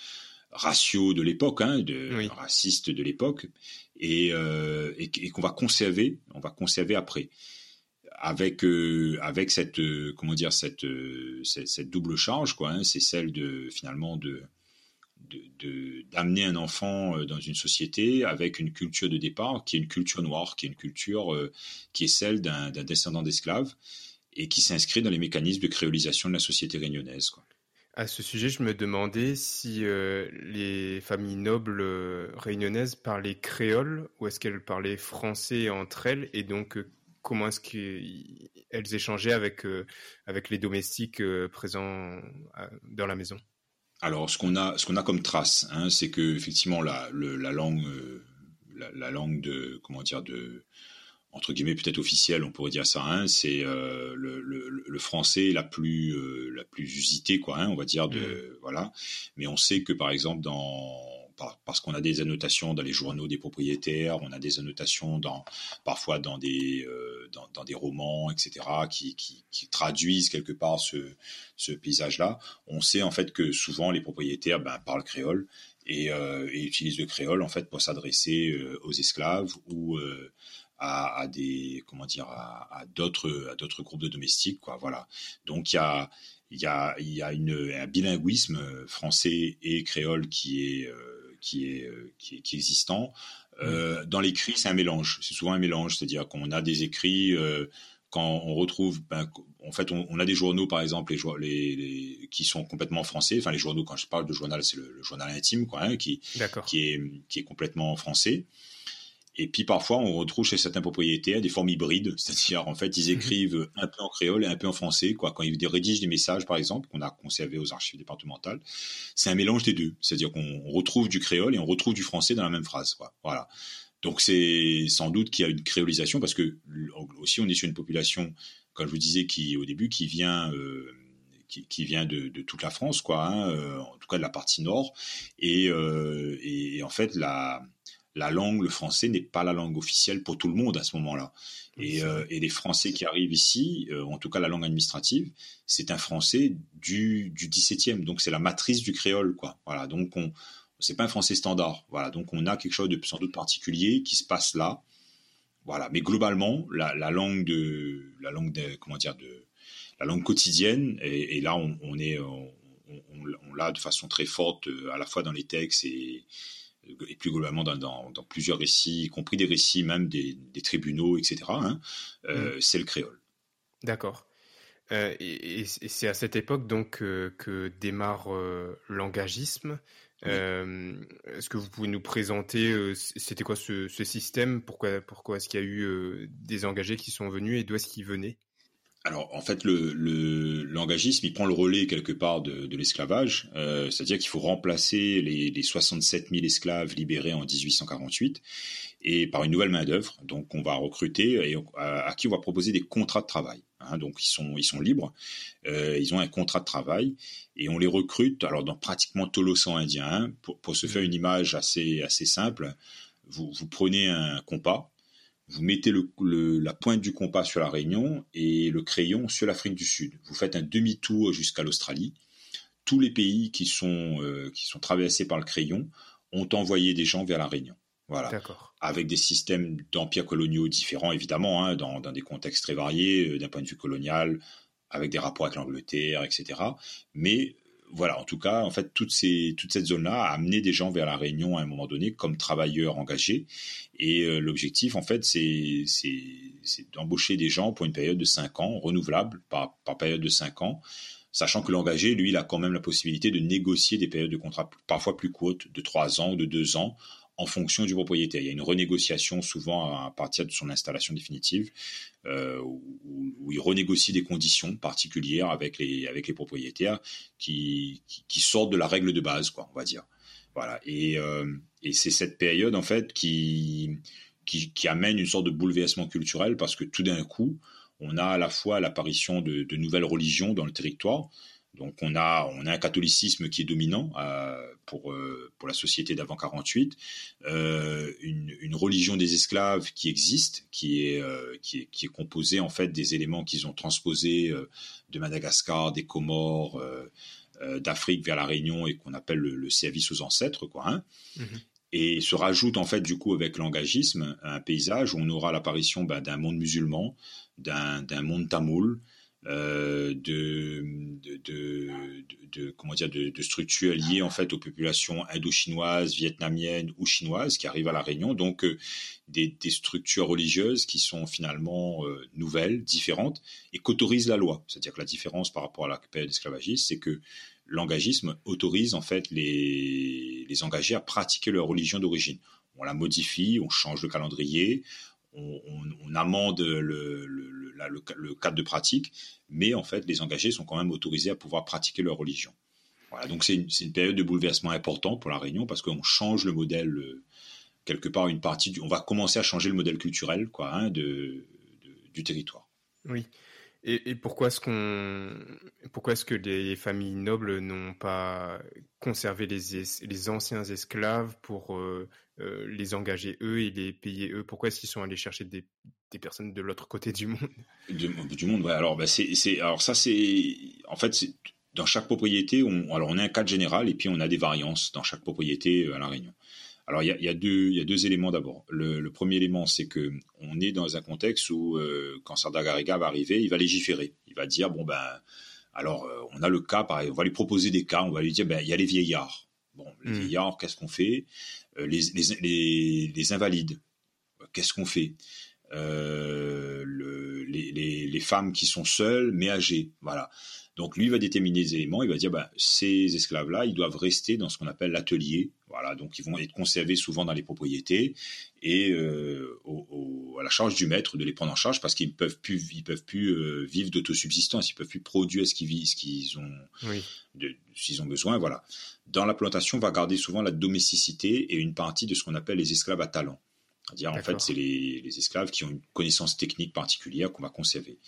raciaux de l'époque, hein, de oui. racistes de l'époque, et, euh, et, et qu'on va conserver, on va conserver après avec euh, avec cette euh, comment dire cette, cette, cette double charge quoi hein, c'est celle de finalement de d'amener un enfant euh, dans une société avec une culture de départ qui est une culture noire, qui est une culture euh, qui est celle d'un descendant d'esclaves et qui s'inscrit dans les mécanismes de créolisation de la société réunionnaise. Quoi. À ce sujet, je me demandais si les familles nobles réunionnaises parlaient créole ou est-ce qu'elles parlaient français entre elles et donc comment est-ce qu'elles échangeaient avec, avec les domestiques présents dans la maison? Alors, ce qu'on a, ce qu'on a comme trace, hein, c'est que effectivement la, la langue, la, langue de comment dire de entre guillemets peut-être officielle, on pourrait dire ça, hein, c'est euh, le, le, le, français la plus euh, la plus usitée, quoi, hein, on va dire de mm. voilà. Mais on sait que par exemple dans parce qu'on a des annotations dans les journaux des propriétaires, on a des annotations dans parfois dans des euh, dans, des romans, etc., qui, traduisent quelque part ce, ce paysage-là. On sait en fait que souvent les propriétaires ben, parlent créole et, euh, et, utilisent le créole en fait pour s'adresser aux esclaves ou à, des comment dire à, d'autres à d'autres groupes de domestiques voilà donc il y a il y a y a une, un bilinguisme français et créole qui est euh, qui est euh, qui est, qui est existant. Euh, dans l'écrit c'est un mélange. C'est souvent un mélange. C'est-à-dire qu'on a des écrits quand on retrouve, ben, en fait, on, a des journaux, par exemple, les, les, qui sont complètement français. Enfin, les journaux, quand je parle de journal, c'est le, journal intime, quoi, hein, qui, qui est, qui est complètement français. Et puis parfois, on retrouve chez certains propriétaires des formes hybrides, c'est-à-dire en fait, ils mhm. écrivent un peu en créole et un peu en français. Quoi. Quand ils rédigent des messages, par exemple, qu'on a conservé aux archives départementales, c'est un mélange des deux. C'est-à-dire qu'on retrouve du créole et on retrouve du français dans la même phrase. Quoi. Voilà. Donc c'est sans doute qu'il y a une créolisation parce que aussi on est sur une population, comme je vous disais, qui au début qui vient euh, qui, vient de, toute la France, quoi, hein, euh, en tout cas de la partie nord, et, euh, et en fait la la langue, le français n'est pas la langue officielle pour tout le monde à ce moment-là. Et, euh, les Français qui arrivent ici, euh, en tout cas la langue administrative, c'est un français du, du 17e. Donc c'est la matrice du créole, quoi. Voilà. Donc on, c'est pas un français standard. Voilà. Donc on a quelque chose de sans doute particulier qui se passe là. Voilà. Mais globalement, la, langue de, la langue de, comment dire, de, la langue quotidienne, et, là on, est, on, on l'a de façon très forte euh, à la fois dans les textes et, et plus globalement dans, plusieurs récits, y compris des récits même des, tribunaux, etc., hein, euh, mm. c'est le créole. D'accord. Euh, et, c'est à cette époque donc que démarre euh, l'engagisme. est-ce que vous pouvez nous présenter, c'était quoi ce, système? Pourquoi, pourquoi est-ce qu'il y a eu des engagés qui sont venus et d'où est-ce qu'ils venaient? Alors en fait, le, le l'engagisme, il prend le relais quelque part de, de l'esclavage, euh, c'est-à-dire qu'il faut remplacer les, les 67 000 esclaves libérés en 1848 et par une nouvelle main d'œuvre. Donc on va recruter et à, qui on va proposer des contrats de travail. Hein, donc ils sont ils sont libres, euh, ils ont un contrat de travail et on les recrute. Alors dans pratiquement tout l'océan Indien, hein, pour, pour se faire une image assez assez simple, vous, vous prenez un compas vous mettez la pointe du compas sur la Réunion et le crayon sur l'Afrique du Sud. Vous faites un demi-tour jusqu'à l'Australie. Tous les pays qui sont, euh, qui sont traversés par le crayon ont envoyé des gens vers la Réunion. Voilà. Avec des systèmes d'empires coloniaux différents, évidemment, hein, dans, des contextes très variés, euh, d'un point de vue colonial, avec des rapports avec l'Angleterre, etc. Mais voilà, en tout cas, en fait, toute, cette zone-là a amené des gens vers la Réunion à un moment donné comme travailleurs engagés. Et euh, l'objectif, en fait, c'est d'embaucher des gens pour une période de 5 ans, renouvelable par, par période de 5 ans, sachant que l'engagé, lui, il a quand même la possibilité de négocier des périodes de contrat parfois plus courtes, de 3 ans ou de 2 ans, en fonction du propriétaire. Il y a une renégociation souvent à partir de son installation définitive, euh, où, il renégocie des conditions particulières avec les, avec les propriétaires qui, qui, sortent de la règle de base, quoi, on va dire. Voilà. Et, euh, et c'est cette période, en fait, qui, qui, qui, amène une sorte de bouleversement culturel parce que tout d'un coup, on a à la fois l'apparition de, de nouvelles religions dans le territoire, donc on a, on a un catholicisme qui est dominant euh, pour, euh, pour la société d'avant 48, euh, une, une, religion des esclaves qui existe, qui est, euh, qui est, qui est composée en fait des éléments qu'ils ont transposés de Madagascar, des Comores, d'Afrique vers la Réunion et qu'on appelle le, service aux ancêtres, quoi. Hein. Mhm. Et se rajoute en fait du coup avec l'engagisme un paysage où on aura l'apparition ben, d'un monde musulman, d'un monde tamoul, euh, de, comment dire de, structures liées en fait aux populations indo-chinoises, vietnamiennes ou chinoises qui arrivent à la Réunion. Donc euh, des, structures religieuses qui sont finalement euh, nouvelles, différentes et qu'autorise la loi. C'est-à-dire que la différence par rapport à la période c'est que l'engagisme autorise en fait les, engagés à pratiquer leur religion d'origine. On la modifie, on change le calendrier, on, amende le, cadre de pratique, mais en fait, les engagés sont quand même autorisés à pouvoir pratiquer leur religion. Voilà, donc c'est une, période de bouleversement important pour la Réunion parce qu'on change le modèle euh, quelque part une partie on va commencer à changer le modèle culturel quoi hein, de, du territoire. Oui. Et, pourquoi est-ce qu'on, pourquoi est-ce que les familles nobles n'ont pas conservé les, les anciens esclaves pour euh, euh, les engager eux et les payer eux? Pourquoi est-ce qu'ils sont allés chercher des, personnes de l'autre côté du monde? Du, monde, ouais. Alors, bah, c'est, alors ça, c'est, en fait, dans chaque propriété. On, alors, on a un cadre général et puis on a des variances dans chaque propriété euh, à la Réunion. Alors il y a, y a, deux, éléments d'abord. Le, premier élément, c'est que on est dans un contexte où euh, quand Sardar Garriga va arriver, il va légiférer. Il va dire bon ben alors on a le cas, pareil, on va lui proposer des cas, on va lui dire ben il y a les vieillards. Bon, les hmm. vieillards, qu'est-ce qu'on fait? Euh, les, les, les, les, invalides, qu'est-ce qu'on fait? Le, les, les, femmes qui sont seules mais âgées, voilà. Donc lui va déterminer les éléments, il va dire ben, ces esclaves-là, ils doivent rester dans ce qu'on appelle l'atelier. Voilà, donc ils vont être conservés souvent dans les propriétés et euh, à la charge du maître de les prendre en charge parce qu'ils peuvent plus, ils peuvent plus euh, vivre d'autosubsistance, ils peuvent plus produire ce qu'ils ce qu'ils ont, s'ils ont besoin. Voilà. Dans la plantation, on va garder souvent la domesticité et une partie de ce qu'on appelle les esclaves à talent. C'est-à-dire, en fait, c'est les, les esclaves qui ont une connaissance technique particulière qu'on va conserver.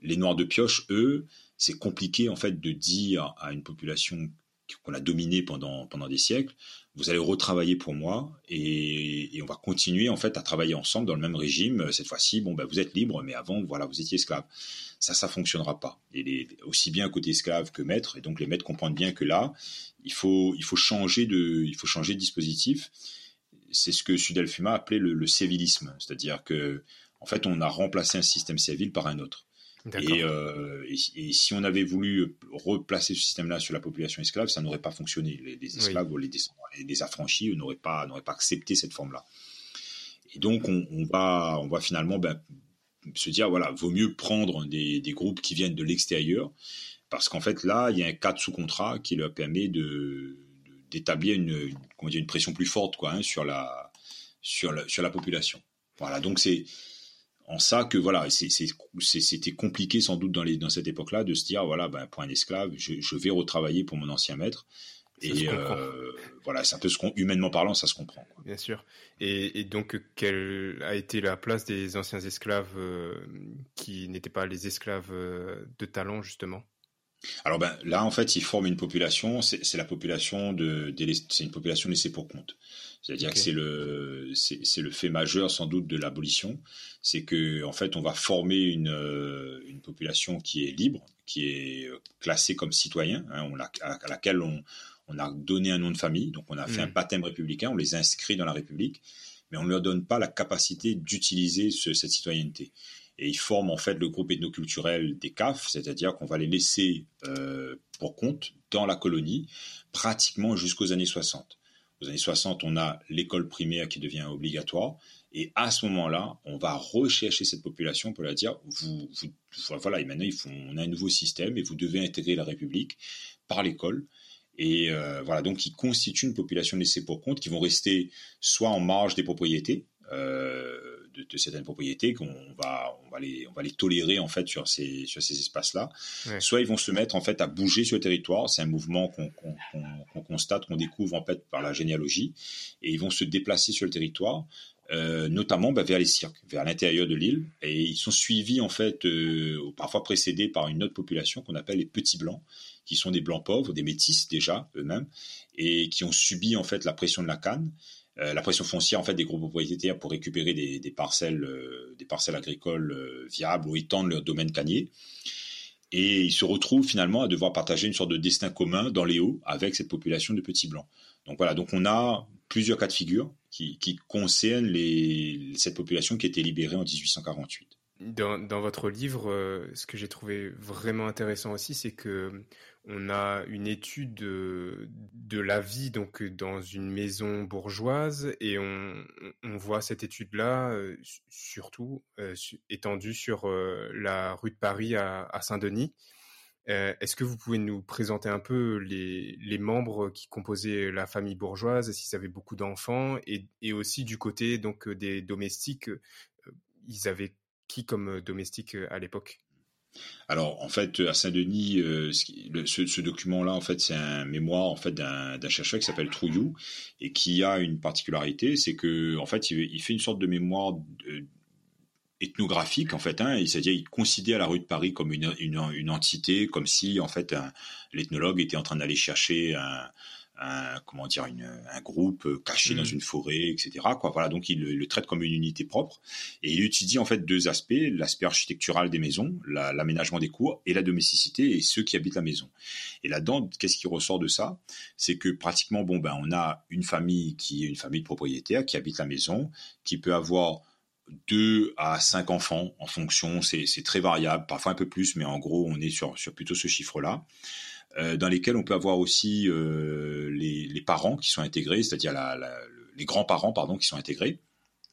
Les noirs de pioche, eux, c'est compliqué en fait de dire à une population qu'on a dominée pendant, pendant des siècles, vous allez retravailler pour moi et, on va continuer en fait à travailler ensemble dans le même régime. Cette fois-ci, bon, ben, vous êtes libre, mais avant, voilà, vous étiez esclave. Ça, ça fonctionnera pas. Et aussi bien côté esclave que maître. Et donc les maîtres comprennent bien que là, il faut, il faut changer de, il faut changer de dispositif. C'est ce que Sudelfuma appelait le, le civilisme, c'est-à-dire que en fait, on a remplacé un système civil par un autre. Euh, et, si on avait voulu replacer ce système-là sur la population esclave, ça n'aurait pas fonctionné. Les, esclaves ou les, les, affranchis n'auraient pas, pas accepté cette forme-là. Et donc, on, va, on va finalement ben, se dire, voilà, vaut mieux prendre des, groupes qui viennent de l'extérieur, parce qu'en fait, là, il y a un cadre sous contrat qui leur permet de, d'établir une, une pression plus forte quoi, hein, sur, la, sur, la, sur la population. Voilà, donc c'est en ça que voilà, c'était compliqué sans doute dans, les, dans cette époque-là de se dire voilà, ben, pour un esclave, je, vais retravailler pour mon ancien maître. et euh, voilà, c'est un peu ce qu'on, humainement parlant, ça se comprend. Bien sûr. Et, donc, quelle a été la place des anciens esclaves euh, qui n'étaient pas les esclaves euh, de talent, justement? Alors ben là en fait ils forment une population, c'est la population de, c'est une population laissée pour compte. C'est-à-dire que c'est le, c'est le fait majeur sans doute de l'abolition, c'est que en fait on va former une, euh, une population qui est libre, qui est euh, classée comme citoyen, hein, on à laquelle on, on, a donné un nom de famille, donc on a fait un hmm. baptême républicain, on les inscrit dans la République, mais on ne leur donne pas la capacité d'utiliser cette citoyenneté. Et ils forment en fait le groupe ethnoculturel des CAF, c'est-à-dire qu'on va les laisser euh, pour compte dans la colonie pratiquement jusqu'aux années 60 aux années 60, on a l'école primaire qui devient obligatoire. Et à ce moment-là, on va rechercher cette population pour leur dire, vous, voilà, et maintenant, on a un nouveau système et vous devez intégrer la République par l'école. Et euh, voilà, donc ils constituent une population laissée pour compte qui vont rester soit en marge des propriétés, euh, de, certaines propriétés qu'on va on va les on va les tolérer en fait sur ces sur ces espaces là soit ils vont se mettre en fait à bouger sur le territoire. C'est un mouvement qu'on constate qu'on découvre en fait par la généalogie. Et ils vont se déplacer sur le territoire euh, notamment bah, vers les cirques, vers l'intérieur de l'île, et ils sont suivis en fait, euh, parfois précédés par une autre population qu'on appelle les petits blancs, qui sont des blancs pauvres, des métis déjà eux-mêmes, et qui ont subi en fait la pression de la canne, euh, la pression foncière en fait des gros propriétaires pour récupérer des, parcelles, euh, des parcelles agricoles euh, viables ou étendre leur domaine canier. Et ils se retrouvent finalement à devoir partager une sorte de destin commun dans les hauts avec cette population de petits blancs. Donc voilà, donc on a plusieurs cas de figure qui, concernent les, cette population qui été libérée en 1848. Dans, dans votre livre, ce que j'ai trouvé vraiment intéressant aussi, c'est que on a une étude de, la vie donc dans une maison bourgeoise et on, voit cette étude-là euh, surtout euh, étendue sur euh, la rue de Paris à, Saint-Denis. Est-ce que vous pouvez nous présenter un peu les, membres qui composaient la famille bourgeoise, s'ils avaient beaucoup d'enfants, et, et, aussi du côté donc des domestiques, ils avaient qui comme domestique à l'époque? Alors en fait à Saint-Denis, euh, ce, document-là en fait c'est un mémoire en fait d'un chercheur qui s'appelle Trouillou et qui a une particularité, c'est que en fait il, fait une sorte de mémoire ethnographique en fait, hein, c'est-à-dire il considère la rue de Paris comme une, une entité, comme si en fait l'ethnologue était en train d'aller chercher un, un comment dire une, un groupe euh, caché dans mm. une forêt, etc. Quoi. Voilà, donc il le, traite comme une unité propre et il étudie en fait deux aspects l'aspect architectural des maisons, l'aménagement des cours et la domesticité et ceux qui habitent la maison. Et là-dedans, qu'est-ce qui ressort de ça? C'est que pratiquement bon ben on a une famille qui est une famille de propriétaires qui habite la maison, qui peut avoir deux à cinq enfants en fonction, c'est très variable, parfois un peu plus, mais en gros on est sur, sur plutôt ce chiffre-là. Euh, dans lesquels on peut avoir aussi euh, les, les, parents qui sont intégrés, c'est-à-dire la, la, les grands-parents pardon qui sont intégrés.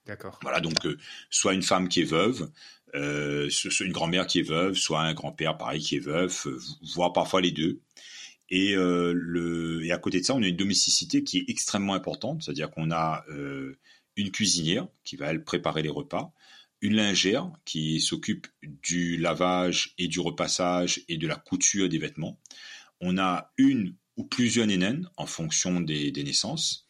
D'accord. Voilà, donc euh, soit une femme qui est veuve, euh, soit une grand-mère qui est veuve, soit un grand-père pareil qui est veuf, voire parfois les deux. Et, euh, le, et à côté de ça, on a une domesticité qui est extrêmement importante, c'est-à-dire qu'on a euh, une cuisinière qui va elle préparer les repas, une lingère qui s'occupe du lavage et du repassage et de la couture des vêtements on a une ou plusieurs nénènes en fonction des, naissances.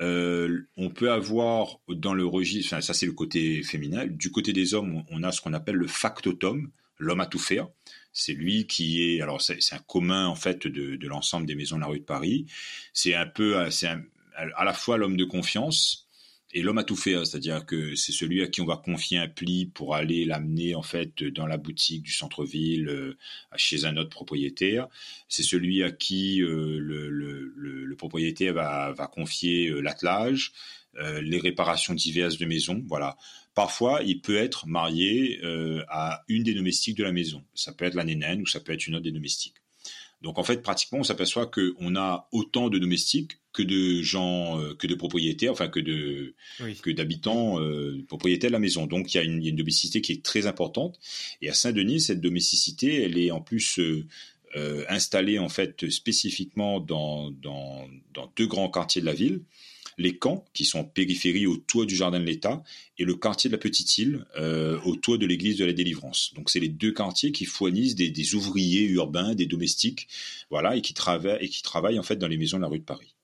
Euh, on peut avoir dans le registre, ça c'est le côté féminin. Du côté des hommes, on a ce qu'on appelle le factotum, l'homme à tout faire. C'est lui qui est, alors c'est un commun en fait de, l'ensemble des maisons de la rue de Paris. C'est un peu, c'est à la fois l'homme de confiance et l'homme a tout fait, hein. c'est-à-dire que c'est celui à qui on va confier un pli pour aller l'amener en fait dans la boutique du centre-ville euh, chez un autre propriétaire. C'est celui à qui euh, le, propriétaire va, va confier euh, l'attelage, les réparations diverses de maison. Voilà. Parfois, il peut être marié à une des domestiques de la maison. Ça peut être la nénène ou ça peut être une autre des domestiques. Donc en fait, pratiquement, on s'aperçoit qu'on a autant de domestiques que de gens, euh, que de propriétaires, enfin que de que d'habitants euh, propriétaires de la maison. Donc il y, a une, domesticité qui est très importante. Et à Saint-Denis, cette domesticité, elle est en plus euh, installée en fait spécifiquement dans, dans, dans deux grands quartiers de la ville les camps, qui sont en périphérie au toit du jardin de l'État, et le quartier de la Petite Île, euh, au toit de l'église de la Délivrance. Donc c'est les deux quartiers qui fournissent des, ouvriers urbains, des domestiques, voilà, et qui travaillent et qui travaillent en fait dans les maisons de la rue de Paris.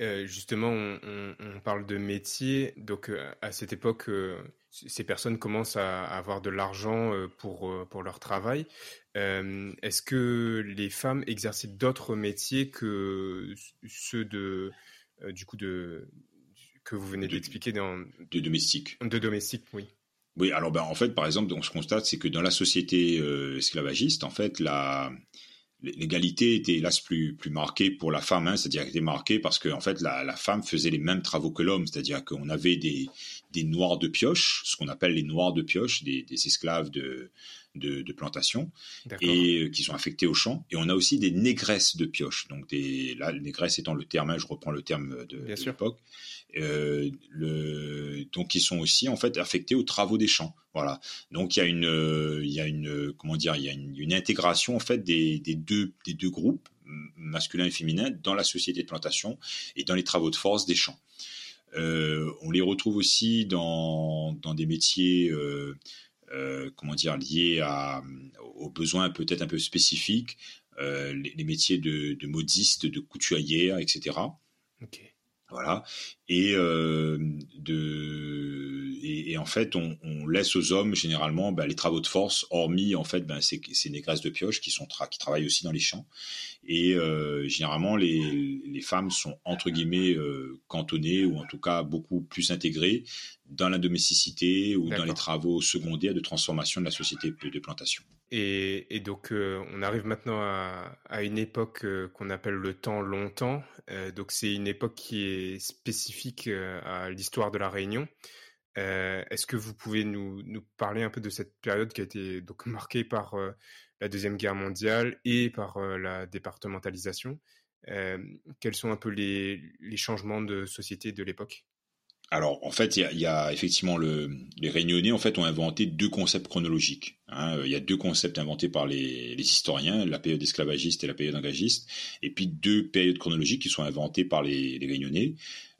Euh, justement, on, parle de métier. Donc, euh, à cette époque, ces personnes commencent à, avoir de l'argent pour, pour leur travail. Est-ce que les femmes exerçaient d'autres métiers que ceux de, euh, du coup de que vous venez d'expliquer dans de domestique? De domestique, oui. Oui, alors ben, en fait, par exemple, on se constate, c'est que dans la société euh, esclavagiste, en fait, la l'égalité était hélas plus plus marquée pour la femme, hein, c'est-à-dire qu'elle était marquée parce que en fait la, la, femme faisait les mêmes travaux que l'homme, c'est-à-dire qu'on avait des des noirs de pioche, ce qu'on appelle les noirs de pioche, des, des esclaves de de, plantation et euh, qui sont affectés au champ. Et on a aussi des négresses de pioche. Donc des, là, négresse étant le terme, hein, je reprends le terme de, l'époque. Euh, donc ils sont aussi en fait affectés aux travaux des champs. Voilà. Donc il y a une, il y a une, comment dire, il y a une, intégration en fait des, deux, des deux groupes masculin et féminin dans la société de plantation et dans les travaux de force des champs. Euh, on les retrouve aussi dans, des métiers euh, euh, comment dire, liés à, aux besoins peut-être un peu spécifiques, euh, les, métiers de, de modiste, de couturière, etc. Voilà. Et, euh, et, en fait, on, laisse aux hommes généralement ben, les travaux de force, hormis en fait ben, ces, négresses de pioche qui, sont qui travaillent aussi dans les champs. Et euh, généralement, les, les, femmes sont entre guillemets euh, cantonnées ou en tout cas beaucoup plus intégrées dans la domesticité ou dans les travaux secondaires de transformation de la société de plantation. Et, et donc, euh, on arrive maintenant à, à une époque euh, qu'on appelle le temps longtemps. Euh, donc, c'est une époque qui est spécifique à l'histoire de la Réunion. Est-ce que vous pouvez nous, nous, parler un peu de cette période qui a été donc marquée par la deuxième guerre mondiale et par la départementalisation? Quels sont un peu les, les changements de société de l'époque? Alors, en fait, il y, a, effectivement le, les Réunionnais en fait ont inventé deux concepts chronologiques. Hein. Il y a deux concepts inventés par les, historiens, la période esclavagiste et la période engagiste, et puis deux périodes chronologiques qui sont inventées par les, Réunionnais.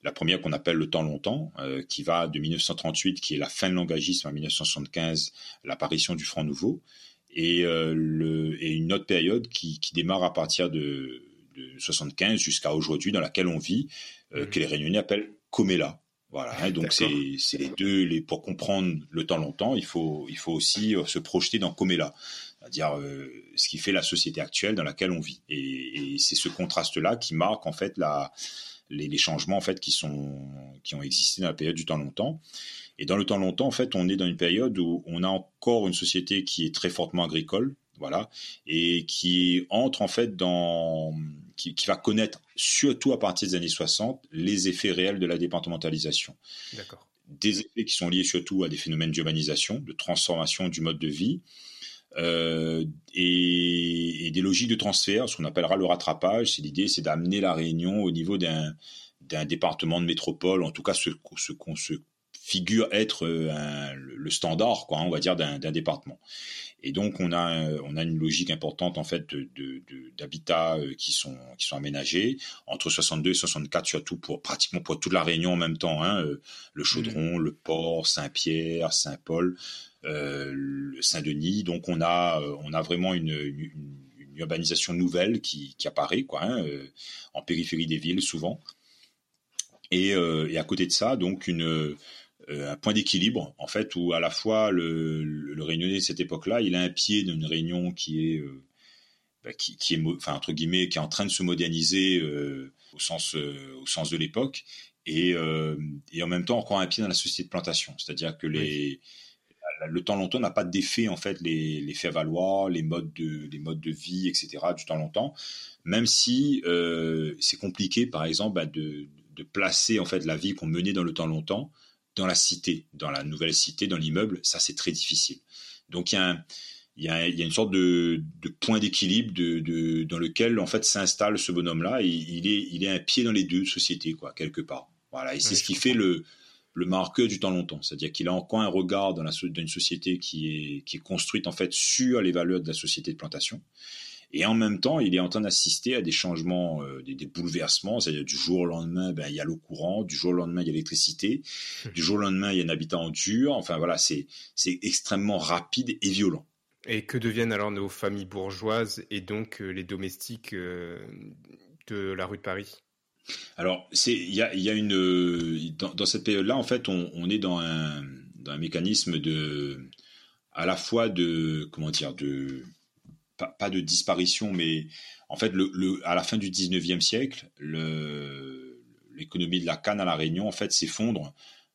La première qu'on appelle le temps longtemps, euh, qui va de 1938, qui est la fin de l'engagisme, à 1975, l'apparition du Front Nouveau, et, euh, le, et une autre période qui, qui démarre à partir de, de 75 jusqu'à aujourd'hui, dans laquelle on vit, euh, mmh. que les Réunionnais appellent Comela. Voilà, hein, donc c'est les deux. Les, pour comprendre le temps longtemps, il faut, il faut aussi euh, se projeter dans Comela, c'est-à-dire euh, ce qui fait la société actuelle dans laquelle on vit. Et, c'est ce contraste-là qui marque en fait la, les, changements en fait qui sont qui ont existé dans la période du temps longtemps. Et dans le temps longtemps, en fait, on est dans une période où on a encore une société qui est très fortement agricole, voilà, et qui entre en fait dans qui, va connaître, surtout à partir des années 60, les effets réels de la départementalisation. D'accord. Des effets qui sont liés surtout à des phénomènes d'urbanisation, de transformation du mode de vie, euh, et, des logiques de transfert, ce qu'on appellera le rattrapage. C'est l'idée, c'est d'amener la Réunion au niveau d'un d'un département de métropole, en tout cas ce, ce qu'on se figure être euh, le standard, quoi, on va dire, d'un département. Et donc on a on a une logique importante en fait de d'habitats euh, qui sont qui sont aménagés entre 62 et 64 surtout pour pratiquement pour toute la Réunion en même temps. Hein, euh, le Chaudron, mmh. le Port, Saint-Pierre, Saint-Paul, Saint-Denis. Donc on a on a vraiment une, une, urbanisation nouvelle qui, qui apparaît quoi hein, en périphérie des villes souvent. Et, et à côté de ça donc une euh, un point d'équilibre en fait où à la fois le, le, réunionnais de cette époque-là, il a un pied d'une réunion qui est euh, bah, qui, qui, est enfin entre guillemets qui est en train de se moderniser euh, au sens au sens de l'époque et, et en même temps encore un pied dans la société de plantation, c'est-à-dire que les le temps longtemps n'a pas d'effet en fait les, les faits valoir, les modes de les modes de vie etc du temps longtemps, même si c'est compliqué par exemple bah, de, de placer en fait la vie qu'on menait dans le temps longtemps dans la cité, dans la nouvelle cité, dans l'immeuble, ça c'est très difficile. Donc il y a, un, il y a, il y a une sorte de, de point d'équilibre de, de, dans lequel en fait s'installe ce bonhomme-là et il est, il est un pied dans les deux sociétés quoi quelque part. Voilà et c'est ce qui fait le, le marqueur du temps longtemps, c'est-à-dire qu'il a encore un regard dans, la, dans une société qui est, qui est construite en fait sur les valeurs de la société de plantation et en même temps, il est en train d'assister à des changements, euh, des, bouleversements. C'est-à-dire du jour au lendemain, ben, il y a l'eau courante, du jour au lendemain, il y a l'électricité, hum. du jour au lendemain, il y a un habitat en dur. Enfin voilà, c'est extrêmement rapide et violent. Et que deviennent alors nos familles bourgeoises et donc euh, les domestiques euh, de la rue de Paris? Alors, il y a, y a, une dans, cette période-là, en fait, on, on est dans un, dans un mécanisme de à la fois de comment dire de pas, de disparition, mais en fait, le, à la fin du 19e siècle, l'économie de la canne à La Réunion, en fait, s'effondre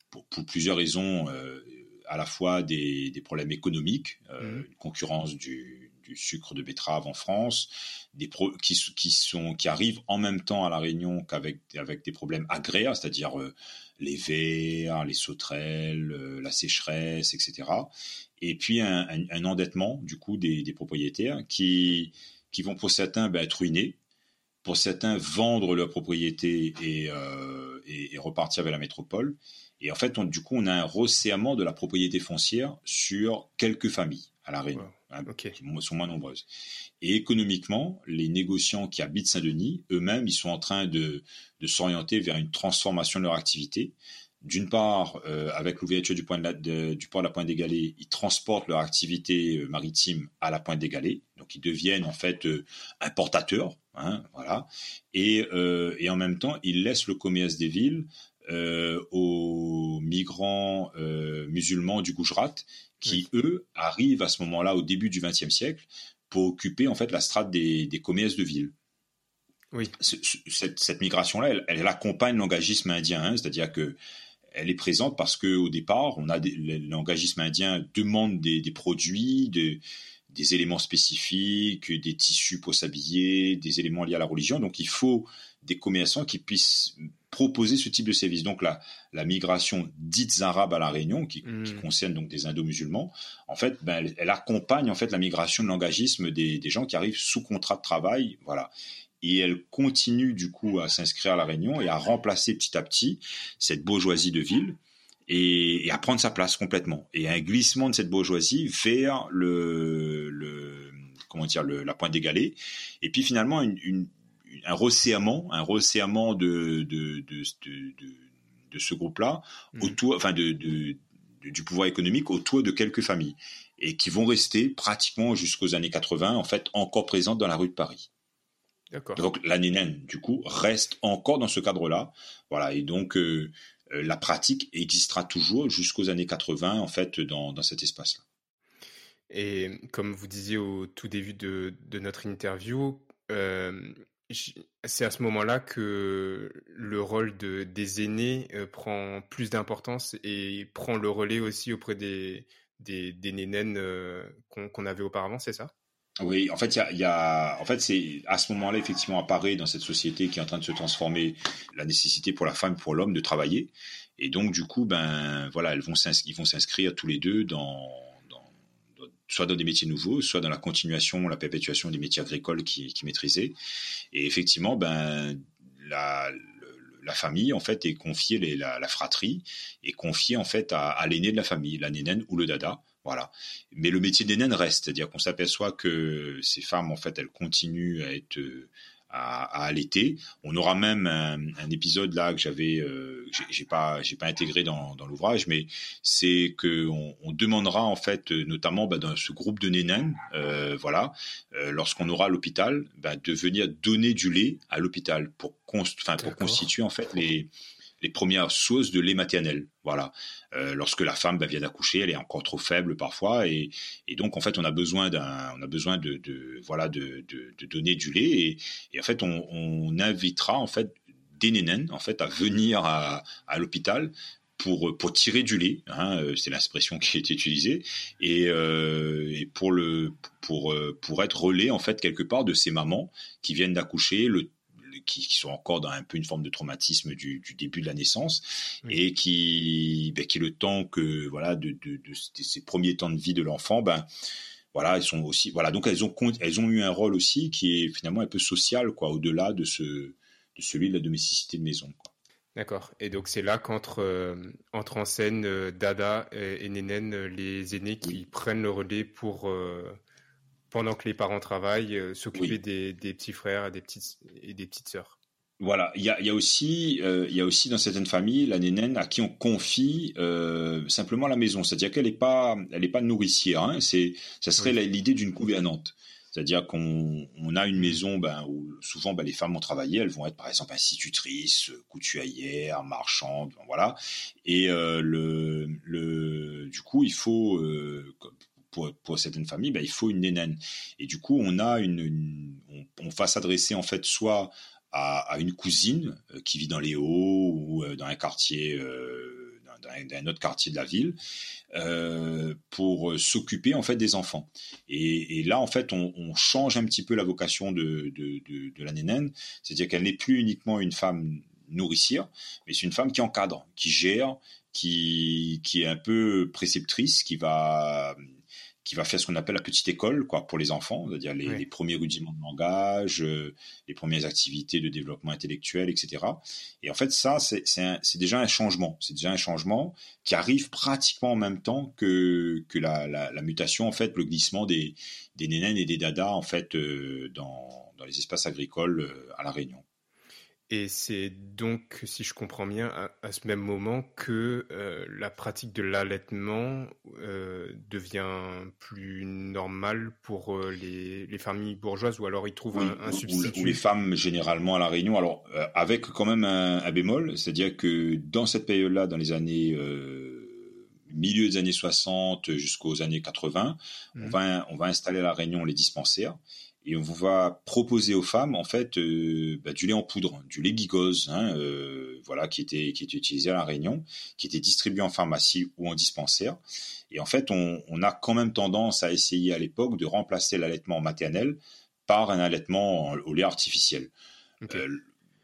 pour, plusieurs raisons, euh, à la fois des, problèmes économiques, euh, mmh. une concurrence du, sucre de betterave en France, des qui, qui, sont, qui arrivent en même temps à La Réunion qu'avec avec des problèmes agraires, c'est-à-dire euh, les vers, les sauterelles, la sécheresse, etc et puis un, endettement du coup des, propriétaires qui, qui vont pour certains ben, être ruinés, pour certains vendre leur propriété euh, et, et, repartir vers la métropole. Et en fait, on, du coup, on a un resserrement de la propriété foncière sur quelques familles à la Réunion, hein, qui sont moins nombreuses. Et économiquement, les négociants qui habitent Saint-Denis, eux-mêmes, ils sont en train de, de s'orienter vers une transformation de leur activité d'une part, euh, avec l'ouverture du, port de la Pointe des Galets, ils transportent leur activité euh, maritime à la Pointe des Galets, donc ils deviennent en fait euh, importateurs, hein, voilà, et, en même temps, ils laissent le commerce des villes aux migrants musulmans du Gujarat, qui eux arrivent à ce moment-là, au début du XXe siècle, pour occuper en fait la strate des, commerces de villes. Oui. Cette, migration-là, elle, accompagne l'engagisme indien, hein, c'est-à-dire que elle est présente parce que au départ, on a l'engagisme indien demande des, produits, des, éléments spécifiques, des tissus pour s'habiller, des éléments liés à la religion. Donc, il faut des commerçants qui puissent proposer ce type de service. Donc la, la migration dite arabe à la Réunion, qui, Mm. qui concerne donc des indo-musulmans, en fait, ben, elle, elle accompagne en fait la migration de l'engagisme des, des gens qui arrivent sous contrat de travail, voilà. Et elle continue du coup à s'inscrire à la Réunion et à remplacer petit à petit cette bourgeoisie de ville et, et à prendre sa place complètement. Et un glissement de cette bourgeoisie vers le, le comment dire le, la pointe d'égalée. Et puis finalement une, une, un resserrement, un resserrement de de, de, de, de, de ce groupe-là Mhm. autour, enfin de- du pouvoir économique autour de quelques familles et qui vont rester pratiquement jusqu'aux années 80 en fait encore présentes dans la rue de Paris. Donc la nénène, du coup, reste encore dans ce cadre-là. Voilà, et donc euh, euh, la pratique existera toujours jusqu'aux années 80, en fait, dans, dans cet espace-là. Et comme vous disiez au tout début de, de notre interview, euh, c'est à ce moment-là que le rôle de, des aînés euh, prend plus d'importance et prend le relais aussi auprès des, des, des nénènes qu'on qu'on avait auparavant, c'est ça? Oui, en fait, il y en fait, c'est à ce moment-là effectivement apparaît dans cette société qui est en train de se transformer la nécessité pour la femme, pour l'homme de travailler, et donc du coup, ben voilà, elles vont ils vont s'inscrire tous les deux dans, soit dans des métiers nouveaux, soit dans la continuation, la perpétuation des métiers agricoles qui, qui maîtrisaient, et effectivement, ben la le- la famille en fait est confiée, la fratrie est confiée en fait à, à l'aîné de la famille, la nénène ou le dada, voilà. Mais le métier des naines reste, c'est-à-dire qu'on s'aperçoit que ces femmes, en fait, elles continuent à être euh, à, à allaiter. On aura même un, un épisode là que j'avais, euh, j'ai- pas, j'ai pas intégré dans, dans l'ouvrage, mais c'est que on, on demandera en fait, notamment bah, dans ce groupe de nénènes, euh, voilà, euh, lorsqu'on aura l'hôpital, bah, de venir donner du lait à l'hôpital pour, const- pour constituer en fait les les premières sources de lait maternel. Voilà. Euh, lorsque la femme bah, vient d'accoucher, elle est encore trop faible parfois, et, donc en fait on a besoin de, donner du lait, et, en fait on, invitera en fait des nénènes en fait à venir à, l'hôpital pour tirer du lait, hein, euh, c'est l'expression qui est utilisée, et, euh, pour être relais en fait quelque part de ces mamans qui viennent d'accoucher le qui, qui sont encore dans un peu une forme de traumatisme du, du début de la naissance Oui. et qui, ben, qui le temps que voilà de, de, de, de ces premiers temps de vie de l'enfant, ben voilà, elles sont aussi voilà donc elles ont elles ont eu un rôle aussi qui est finalement un peu social quoi, au-delà de ce de celui de la domesticité de maison. Quoi. D'accord. Et donc c'est là qu'entre euh, entre en scène euh, Dada et, et Nénène, euh, les aînés qui prennent le relais pour, euh, pendant que les parents travaillent, euh, s'occuper Oui. des, des petits frères et des petites, et des petites sœurs. Voilà, il y a, il y a aussi, euh, y a aussi dans certaines familles la nénène à qui on confie euh, simplement la maison, c'est-à-dire qu'elle n'est pas, elle est pas nourricière. Hein, c'est, ça serait Oui. l'idée d'une gouvernante. C'est-à-dire qu'on on a une maison ben, où souvent ben, les femmes ont travaillé, elles vont être par exemple institutrices, couturières, marchandes, ben, voilà. Et euh, le, le, du coup, il faut, euh, pour, certaines familles, ben, il faut une nénène. Et du coup, on a une, on, va s'adresser en fait soit à, une cousine euh, qui vit dans les Hauts ou euh, dans un quartier, euh, dans, autre quartier de la ville, pour s'occuper en fait des enfants. Et, là, en fait, on, change un petit peu la vocation de, de la nénène, c'est-à-dire qu'elle n'est plus uniquement une femme nourricière, mais c'est une femme qui encadre, qui gère, qui, qui est un peu préceptrice, qui va qui va faire ce qu'on appelle la petite école quoi pour les enfants, c'est-à-dire les, Oui. les premiers rudiments de langage, euh, les premières activités de développement intellectuel, etc. Et en fait, ça, c'est déjà un changement. C'est déjà un changement qui arrive pratiquement en même temps que, que la, la, la mutation, en fait, le glissement des, des nénènes et des dadas, en fait, euh, dans, dans les espaces agricoles euh, à La Réunion. Et c'est donc, si je comprends bien, à, à ce même moment que euh, la pratique de l'allaitement euh, devient plus normale pour euh, les, les familles bourgeoises, ou alors ils trouvent Oui, un, un ou- substitut? ou les femmes généralement à la Réunion. Alors avec quand même un, un bémol, c'est-à-dire que dans cette période-là, dans les années milieu des années 60 jusqu'aux années 80, on Mhm. va on va installer à la Réunion les dispensaires et on va proposer aux femmes en fait euh, bah, du lait en poudre, du lait gigose, hein, euh, voilà qui était qui était utilisé à la Réunion, qui était distribué en pharmacie ou en dispensaire. Et en fait, on, on a quand même tendance à essayer à l'époque de remplacer l'allaitement maternel par un allaitement au lait artificiel. Euh,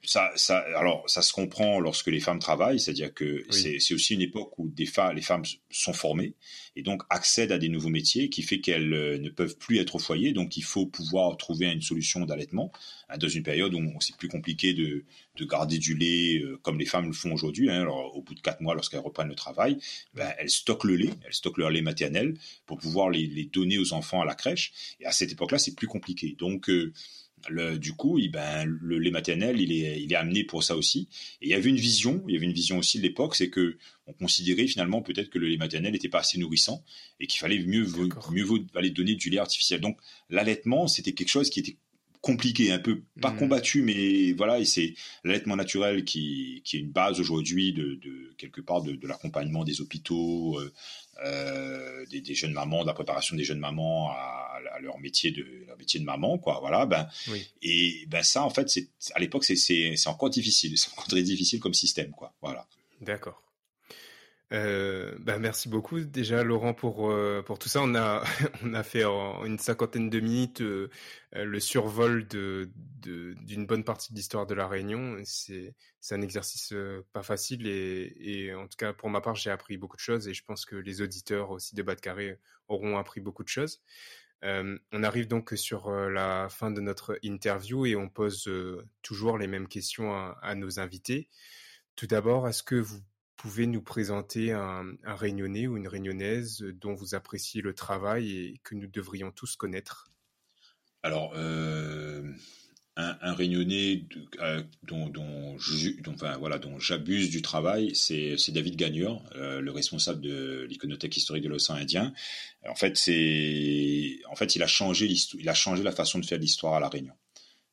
ça, ça, alors, ça se comprend lorsque les femmes travaillent, c'est-à-dire que c'est aussi une époque où des les femmes sont formées et donc accèdent à des nouveaux métiers qui fait qu'elles euh, ne peuvent plus être au foyer. Donc, il faut pouvoir trouver une solution d'allaitement hein, dans une période où c'est plus compliqué de, de, garder du lait euh, comme les femmes le font aujourd'hui. Hein. Alors, au bout de quatre mois, lorsqu'elles reprennent le travail, ben, elles stockent le lait, elles stockent leur lait maternel pour pouvoir les, les donner aux enfants à la crèche. Et à cette époque-là, c'est plus compliqué. Donc, euh, le, du coup, il, ben, le lait maternel, il est, il est amené pour ça aussi. Et il y avait une vision, il y avait une vision aussi de l'époque, c'est que on considérait finalement peut-être que le lait maternel n'était pas assez nourrissant et qu'il fallait mieux, mieux vaut aller donner du lait artificiel. Donc l'allaitement, c'était quelque chose qui était compliqué, un peu pas mmh. combattu, mais voilà, et c'est l'allaitement naturel qui, qui est une base aujourd'hui de, de, quelque part de, de l'accompagnement des hôpitaux, euh, euh, des, des, jeunes mamans, de la préparation des jeunes mamans à, à, leur métier de leur métier de maman, quoi. Voilà, ben et ben ça en fait, c'est à l'époque c'est c'est encore difficile, c'est encore très difficile comme système, quoi. Voilà. D'accord. Euh, bah merci beaucoup déjà Laurent pour euh, pour tout ça. On a on a fait en une cinquantaine de minutes euh, le survol de d'une bonne partie de l'histoire de la Réunion. C'est c'est un exercice pas facile et, en tout cas pour ma part j'ai appris beaucoup de choses et je pense que les auditeurs aussi de Bas de Carré auront appris beaucoup de choses. on arrive donc sur la fin de notre interview et on pose toujours les mêmes questions à nos invités. Tout d'abord, est-ce que vous pouvez nous présenter un, un réunionnais ou une réunionnaise dont vous appréciez le travail et que nous devrions tous connaître? Alors, euh, un, un, réunionnais euh, dont, dont, enfin, voilà, dont j'abuse du travail, c'est David Gagnure, euh, le responsable de l'iconothèque historique de l'océan Indien. En fait, c'est, en fait, il a changé il a changé la façon de faire l'histoire à la Réunion.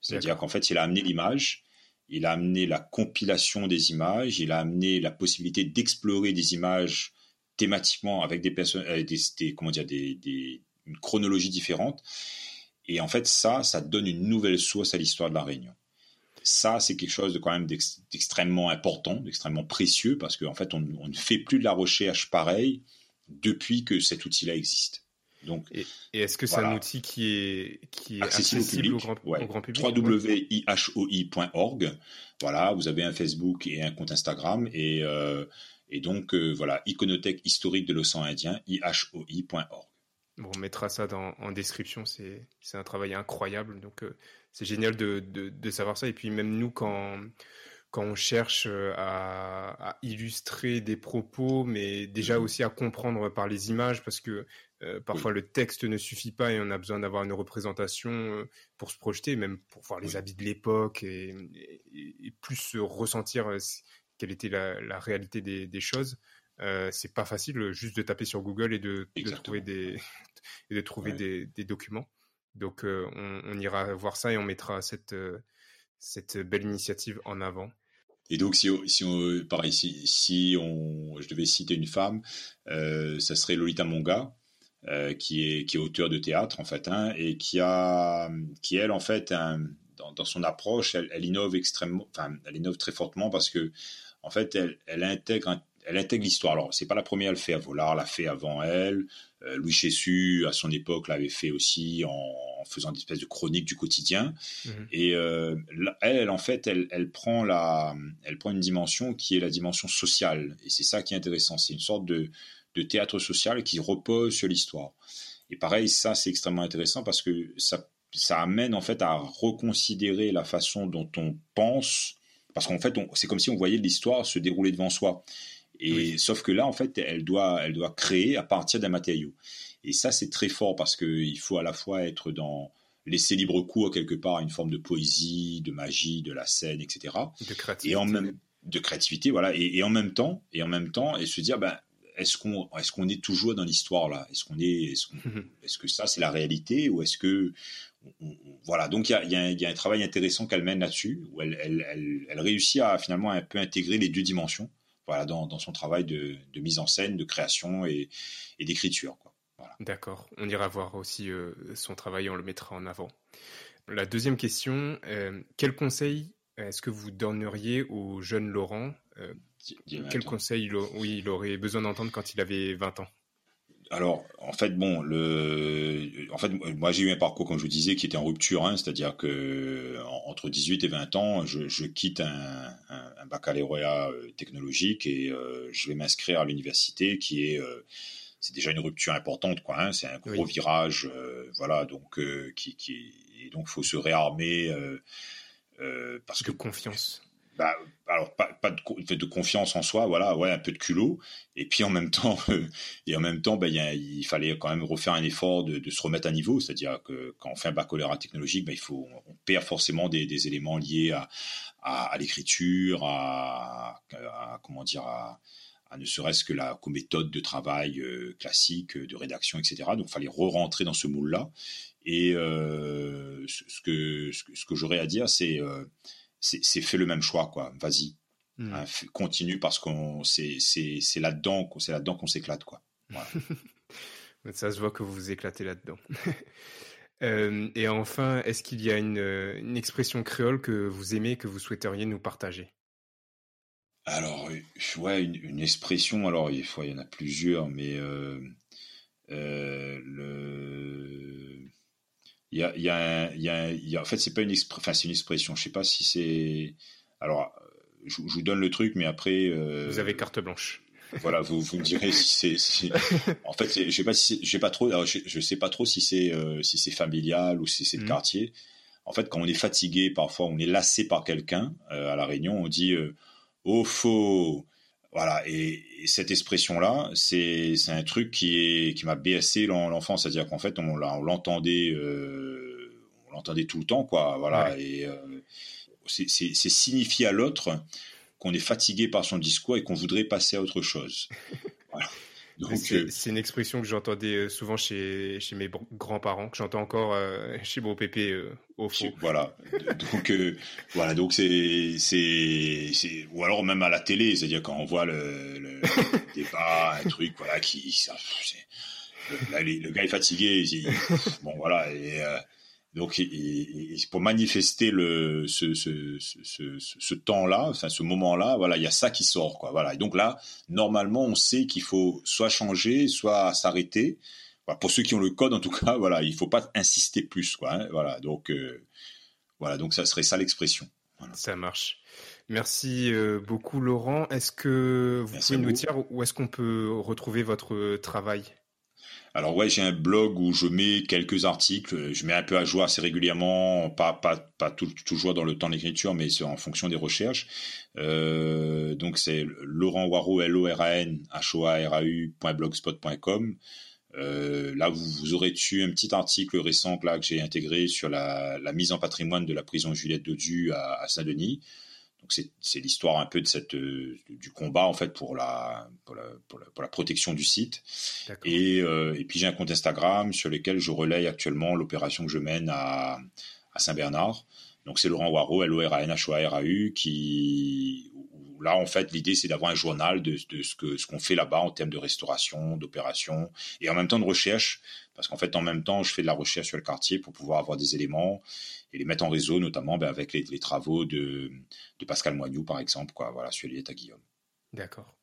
C'est-à-dire qu'en fait, il a amené l'image il a amené la compilation des images, il a amené la possibilité d'explorer des images thématiquement avec des personnes, euh, des, comment dire, des, des, une chronologie différente. Et en fait, ça, ça donne une nouvelle source à l'histoire de la Réunion. Ça, c'est quelque chose de quand même d'extrêmement important, d'extrêmement précieux, parce qu'en fait, on, on, ne fait plus de la recherche pareille depuis que cet outil-là existe. Donc, et, est-ce que c'est un outil qui est, qui est accessible, au, grand, ouais. au, grand, public? www.ihoi.org. Voilà, vous avez un Facebook et un compte Instagram. Et, euh, et donc, euh, voilà, iconothèque historique de l'océan Indien, ihoi.org. Bon, on mettra ça dans, en description. C'est un travail incroyable. Donc, euh, c'est génial de, de, de, savoir ça. Et puis, même nous, quand quand on cherche à, à, illustrer des propos, mais déjà mhm. aussi à comprendre par les images, parce que euh, parfois le texte ne suffit pas et on a besoin d'avoir une représentation euh, pour se projeter, même pour voir les habits de l'époque et, et, et, plus ressentir quelle était la, la réalité des, des choses. Euh, c'est pas facile juste de taper sur Google et de, de trouver des et de trouver ouais. des, des, documents. Donc on, on, ira voir ça et on mettra cette cette belle initiative en avant. Et donc, si, si on, pareil, si, si on, je devais citer une femme, euh, ça serait Lolita Monga, euh, qui est qui est auteur de théâtre en fait, hein, et qui a, qui elle en fait, un, dans, dans, son approche, elle, elle, innove extrêmement, enfin, elle innove très fortement parce que en fait, elle, elle intègre un, elle intègre l'histoire. Alors, c'est pas la première à le faire. Volard l'a fait avant elle. Euh, Louis Chessu, à son époque, l'avait fait aussi en, en, faisant des espèces de chroniques du quotidien. Mmh. Et euh, elle, en fait, elle, elle, prend la, elle prend une dimension qui est la dimension sociale. Et c'est ça qui est intéressant. C'est une sorte de, de théâtre social qui repose sur l'histoire. Et pareil, ça, c'est extrêmement intéressant parce que ça, ça amène en fait à reconsidérer la façon dont on pense. Parce qu'en fait, c'est comme si on voyait l'histoire se dérouler devant soi. Et oui. sauf que là, en fait, elle doit, elle doit créer à partir d'un matériau. Et ça, c'est très fort parce qu'il faut à la fois être dans laisser libre cours quelque part à une forme de poésie, de magie, de la scène, etc. De créativité. Et en même de créativité, voilà. Et, et, en même temps, et en même temps, et se dire, ben, est-ce qu'on est-ce qu'on est toujours dans l'histoire là? Est-ce qu'on est est-ce, qu est-ce que ça c'est la réalité ou est-ce que on, voilà donc il y a, y, a y a, un travail intéressant qu'elle mène là-dessus où elle, elle, elle, elle, réussit à finalement un peu intégrer les deux dimensions voilà, dans, dans son travail de, de, mise en scène, de création et, et d'écriture. Voilà. D'accord, on ira voir aussi euh, son travail, on le mettra en avant. La deuxième question, euh, quel conseil est-ce que vous donneriez au jeune Laurent euh, Quel conseil il, oui, il aurait besoin d'entendre quand il avait 20 ans? Alors, en fait, bon, le, en fait, moi j'ai eu un parcours, comme je vous disais, qui était en rupture, hein, c'est-à-dire que entre 18 et 20 ans, je, quitte un, baccalauréat euh, technologique et euh, je vais m'inscrire à l'université, qui est, euh, c'est déjà une rupture importante, quoi. Hein, c'est un gros virage, voilà, donc qui, qui, et donc faut se réarmer parce que confiance bah, alors pas, de, confiance en soi, voilà, ouais, un peu de culot. Et puis en même temps, et en même temps, bah, il fallait quand même refaire un effort de, se remettre à niveau. C'est-à-dire que quand on fait un baccalauréat technologique, bah, il faut, on perd forcément des, éléments liés à, à, l'écriture, à, comment dire, à, à ne serait-ce que la méthode de travail euh, classique, de rédaction, etc. Donc, il fallait re-rentrer dans ce moule-là. Et euh, ce, que, ce que, ce que j'aurais à dire, c'est euh, c'est fait le même choix, quoi. Vas-y, hmm. hein, continue parce qu'on c'est c'est là-dedans c'est là-dedans qu'on s'éclate, quoi. Ça se voit que vous vous éclatez là-dedans. Euh, et enfin, est-ce qu'il y a une, une, expression créole que vous aimez, que vous souhaiteriez nous partager? Alors, ouais, une, une, expression. Alors, il, faut, il y en a plusieurs, mais euh, euh, le il y a, il y a, il y a, il y a en fait, c'est pas une, enfin, c'est une expression. Je sais pas si c'est. Alors, je, je, vous donne le truc, mais après. Euh... Vous avez carte blanche. Voilà, vous, vous me direz si c'est. En fait, je sais pas si j'ai pas trop. je, je, sais pas trop si c'est euh, si c'est familial ou si c'est de mmh. quartier. En fait, quand on est fatigué, parfois, on est lassé par quelqu'un euh, à la Réunion, on dit "oh faux". Voilà, et, et cette expression-là, c'est c'est un truc qui est qui m'a BSC l'enfance, c'est-à-dire qu'en fait on, on l'entendait euh, on l'entendait tout le temps, quoi. Voilà, et euh, c'est signifier à l'autre qu'on est fatigué par son discours et qu'on voudrait passer à autre chose. Voilà. Euh, c'est une expression que j'entendais euh, souvent chez, chez mes grands-parents, que j'entends encore euh, chez mon pépé au fond. Voilà. donc voilà, donc c'est c'est ou alors même à la télé, c'est-à-dire quand on voit le, le débat, un truc voilà qui ça, le, gars est fatigué, bon voilà et donc, pour manifester le, ce, ce, ce, ce temps-là, enfin ce moment-là, voilà, il y a ça qui sort, quoi. Voilà. Et donc là, normalement, on sait qu'il faut soit changer, soit s'arrêter. Voilà, pour ceux qui ont le code, en tout cas, voilà, il faut pas insister plus, quoi. Hein, voilà. Donc, euh, voilà. Donc, ça serait ça l'expression. Voilà. Ça marche. Merci euh, beaucoup, Laurent. Est-ce que vous pouvez nous dire où est-ce qu'on peut retrouver votre travail? Alors ouais, j'ai un blog où je mets quelques articles, je mets un peu à jour assez régulièrement, pas pas toujours dans le temps d'écriture, mais en fonction des recherches. Euh, donc c'est Laurent Waro L O R A N H O A R A U.blogspot.com. Euh, là, vous, aurez dessus un petit article récent que j'ai intégré sur la, mise en patrimoine de la prison Juliette Dodu à Saint-Denis. Donc c'est l'histoire un peu de cette euh, du combat en fait pour la pour la, pour la, pour la protection du site. Et, euh, et puis j'ai un compte Instagram sur lequel je relaye actuellement l'opération que je mène à, à Saint-Bernard. Donc c'est Laurent Waro, L-O-R-A-N-H-O-A-R-A-U, qui là en fait l'idée c'est d'avoir un journal de, de ce que ce qu'on fait là-bas en termes de restauration, d'opération et en même temps de recherche parce qu'en fait en même temps je fais de la recherche sur le quartier pour pouvoir avoir des éléments et les mettre en réseau, notamment ben, avec les, travaux de, de, Pascal Moignou, par exemple, quoi, voilà, sur l'île à Guillaume. D'accord.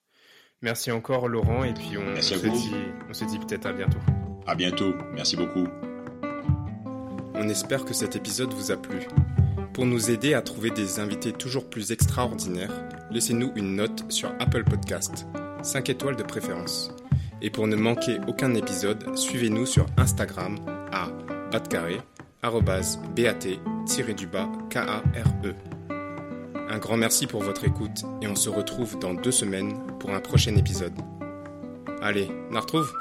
Merci encore, Laurent, et puis on, se, dit, on se dit peut-être à bientôt. À bientôt, merci beaucoup. On espère que cet épisode vous a plu. Pour nous aider à trouver des invités toujours plus extraordinaires, laissez-nous une note sur Apple Podcast, 5 étoiles de préférence. Et pour ne manquer aucun épisode, suivez-nous sur Instagram à batcarré bat-kare. Un grand merci pour votre écoute et on se retrouve dans deux semaines pour un prochain épisode. Allez, on retrouve?